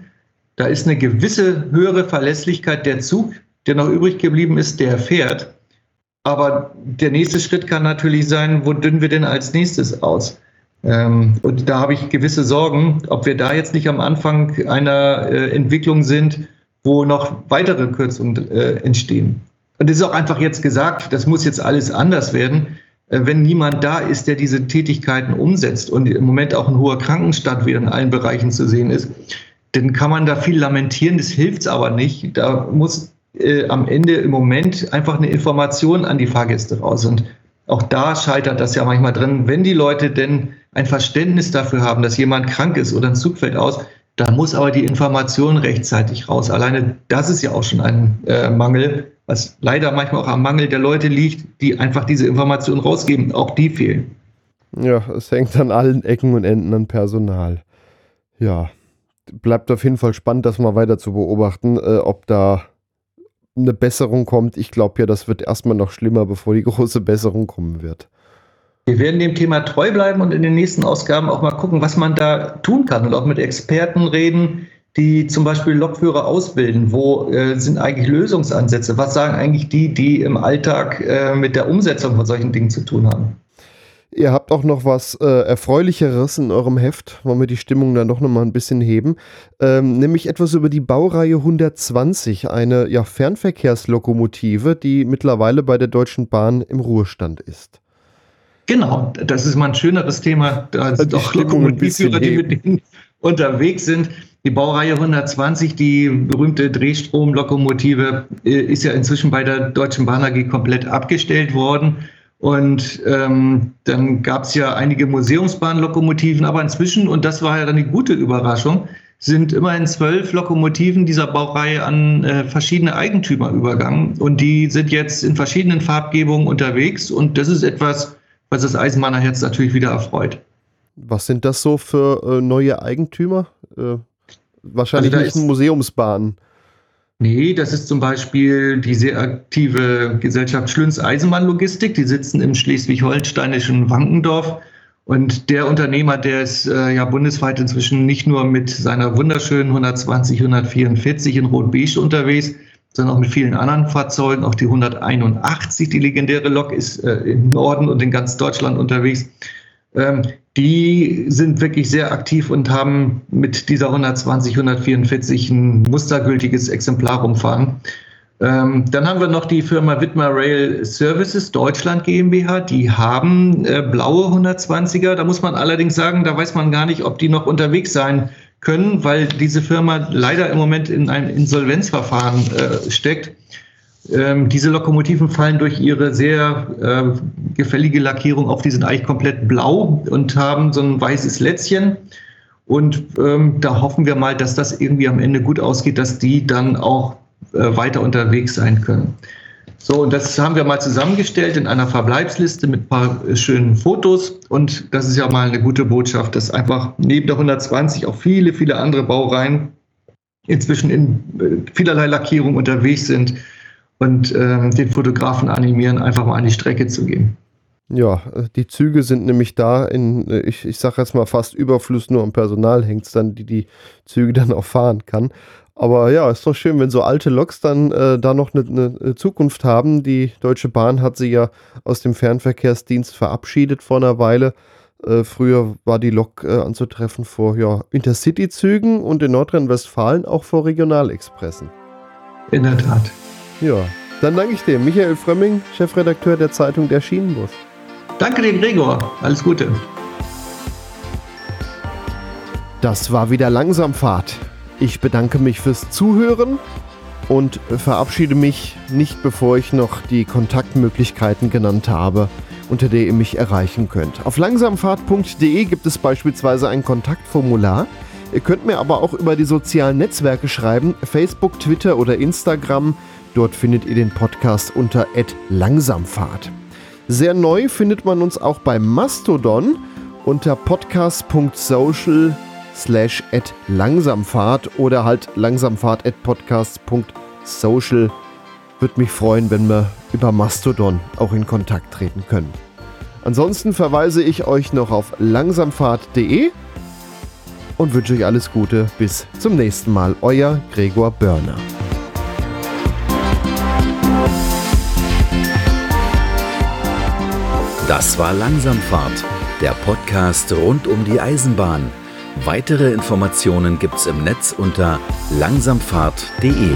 da ist eine gewisse höhere Verlässlichkeit der Zug, der noch übrig geblieben ist, der fährt. Aber der nächste Schritt kann natürlich sein, wo dünnen wir denn als nächstes aus? Ähm, und da habe ich gewisse Sorgen, ob wir da jetzt nicht am Anfang einer äh, Entwicklung sind, wo noch weitere Kürzungen äh, entstehen. Und es ist auch einfach jetzt gesagt, das muss jetzt alles anders werden, äh, wenn niemand da ist, der diese Tätigkeiten umsetzt und im Moment auch ein hoher Krankenstand wieder in allen Bereichen zu sehen ist, dann kann man da viel lamentieren, das hilft aber nicht. Da muss äh, am Ende im Moment einfach eine Information an die Fahrgäste raus. Und auch da scheitert das ja manchmal drin. Wenn die Leute denn ein Verständnis dafür haben, dass jemand krank ist oder ein Zug fällt aus, da muss aber die Information rechtzeitig raus. Alleine das ist ja auch schon ein äh, Mangel, was leider manchmal auch am Mangel der Leute liegt, die einfach diese Information rausgeben. Auch die fehlen. Ja, es hängt an allen Ecken und Enden an Personal. Ja, bleibt auf jeden Fall spannend, das mal weiter zu beobachten, äh, ob da eine Besserung kommt. Ich glaube ja, das wird erstmal noch schlimmer, bevor die große Besserung kommen wird. Wir werden dem Thema treu bleiben und in den nächsten Ausgaben auch mal gucken, was man da tun kann und auch mit Experten reden, die zum Beispiel Lokführer ausbilden. Wo äh, sind eigentlich Lösungsansätze? Was sagen eigentlich die, die im Alltag äh, mit der Umsetzung von solchen Dingen zu tun haben? Ihr habt auch noch was äh, Erfreulicheres in eurem Heft, wollen wir die Stimmung dann doch nochmal ein bisschen heben, ähm, nämlich etwas über die Baureihe 120, eine ja, Fernverkehrslokomotive, die mittlerweile bei der Deutschen Bahn im Ruhestand ist. Genau, das ist mal ein schöneres Thema. Sind auch Lokomotivführer, die mit denen unterwegs sind. Die Baureihe 120, die berühmte Drehstromlokomotive, äh, ist ja inzwischen bei der Deutschen Bahn AG komplett abgestellt worden. Und ähm, dann gab es ja einige Museumsbahnlokomotiven, aber inzwischen, und das war ja dann die gute Überraschung, sind immerhin zwölf Lokomotiven dieser Baureihe an äh, verschiedene Eigentümer übergangen. Und die sind jetzt in verschiedenen Farbgebungen unterwegs. Und das ist etwas, was das Eisenbahnerherz natürlich wieder erfreut. Was sind das so für äh, neue Eigentümer? Äh, wahrscheinlich also nicht Museumsbahnen. Nee, das ist zum Beispiel die sehr aktive Gesellschaft Schlünz Eisenbahnlogistik. Die sitzen im schleswig-holsteinischen Wankendorf. Und der Unternehmer, der ist äh, ja bundesweit inzwischen nicht nur mit seiner wunderschönen 120, 144 in Rot-Beige unterwegs, sondern auch mit vielen anderen Fahrzeugen. Auch die 181, die legendäre Lok, ist äh, im Norden und in ganz Deutschland unterwegs. Ähm, die sind wirklich sehr aktiv und haben mit dieser 120, 144 ein mustergültiges Exemplar umfahren. Ähm, dann haben wir noch die Firma Wittmer Rail Services Deutschland GmbH. Die haben äh, blaue 120er. Da muss man allerdings sagen, da weiß man gar nicht, ob die noch unterwegs sein können, weil diese Firma leider im Moment in ein Insolvenzverfahren äh, steckt. Ähm, diese Lokomotiven fallen durch ihre sehr äh, gefällige Lackierung auf. Die sind eigentlich komplett blau und haben so ein weißes Lätzchen. Und ähm, da hoffen wir mal, dass das irgendwie am Ende gut ausgeht, dass die dann auch äh, weiter unterwegs sein können. So, und das haben wir mal zusammengestellt in einer Verbleibsliste mit ein paar äh, schönen Fotos. Und das ist ja mal eine gute Botschaft, dass einfach neben der 120 auch viele, viele andere Baureihen inzwischen in äh, vielerlei Lackierung unterwegs sind und äh, den Fotografen animieren, einfach mal an die Strecke zu gehen. Ja, die Züge sind nämlich da in, ich, ich sage jetzt mal fast Überfluss, nur am Personal hängt es dann, die die Züge dann auch fahren kann. Aber ja, ist doch schön, wenn so alte Loks dann äh, da noch eine, eine, Zukunft haben. Die Deutsche Bahn hat sie ja aus dem Fernverkehrsdienst verabschiedet vor einer Weile. Äh, früher war die Lok äh, anzutreffen vor ja, Intercity-Zügen und in Nordrhein-Westfalen auch vor Regionalexpressen. In der Tat. Ja, dann danke ich dir. Michael Frömming, Chefredakteur der Zeitung Der Schienenbus. Danke dir, Gregor. Alles Gute. Das war wieder Langsamfahrt. Ich bedanke mich fürs Zuhören und verabschiede mich nicht, bevor ich noch die Kontaktmöglichkeiten genannt habe, unter der ihr mich erreichen könnt. Auf langsamfahrt.de gibt es beispielsweise ein Kontaktformular. Ihr könnt mir aber auch über die sozialen Netzwerke schreiben, Facebook, Twitter oder Instagram. Dort findet ihr den Podcast unter @langsamfahrt. Sehr neu findet man uns auch bei Mastodon unter podcast.social slash at langsamfahrt oder halt langsamfahrt at. Würde mich freuen, wenn wir über Mastodon auch in Kontakt treten können. Ansonsten verweise ich euch noch auf langsamfahrt.de und wünsche euch alles Gute. Bis zum nächsten Mal. Euer Gregor Börner. Das war Langsamfahrt, der Podcast rund um die Eisenbahn. Weitere Informationen gibt's im Netz unter langsamfahrt.de.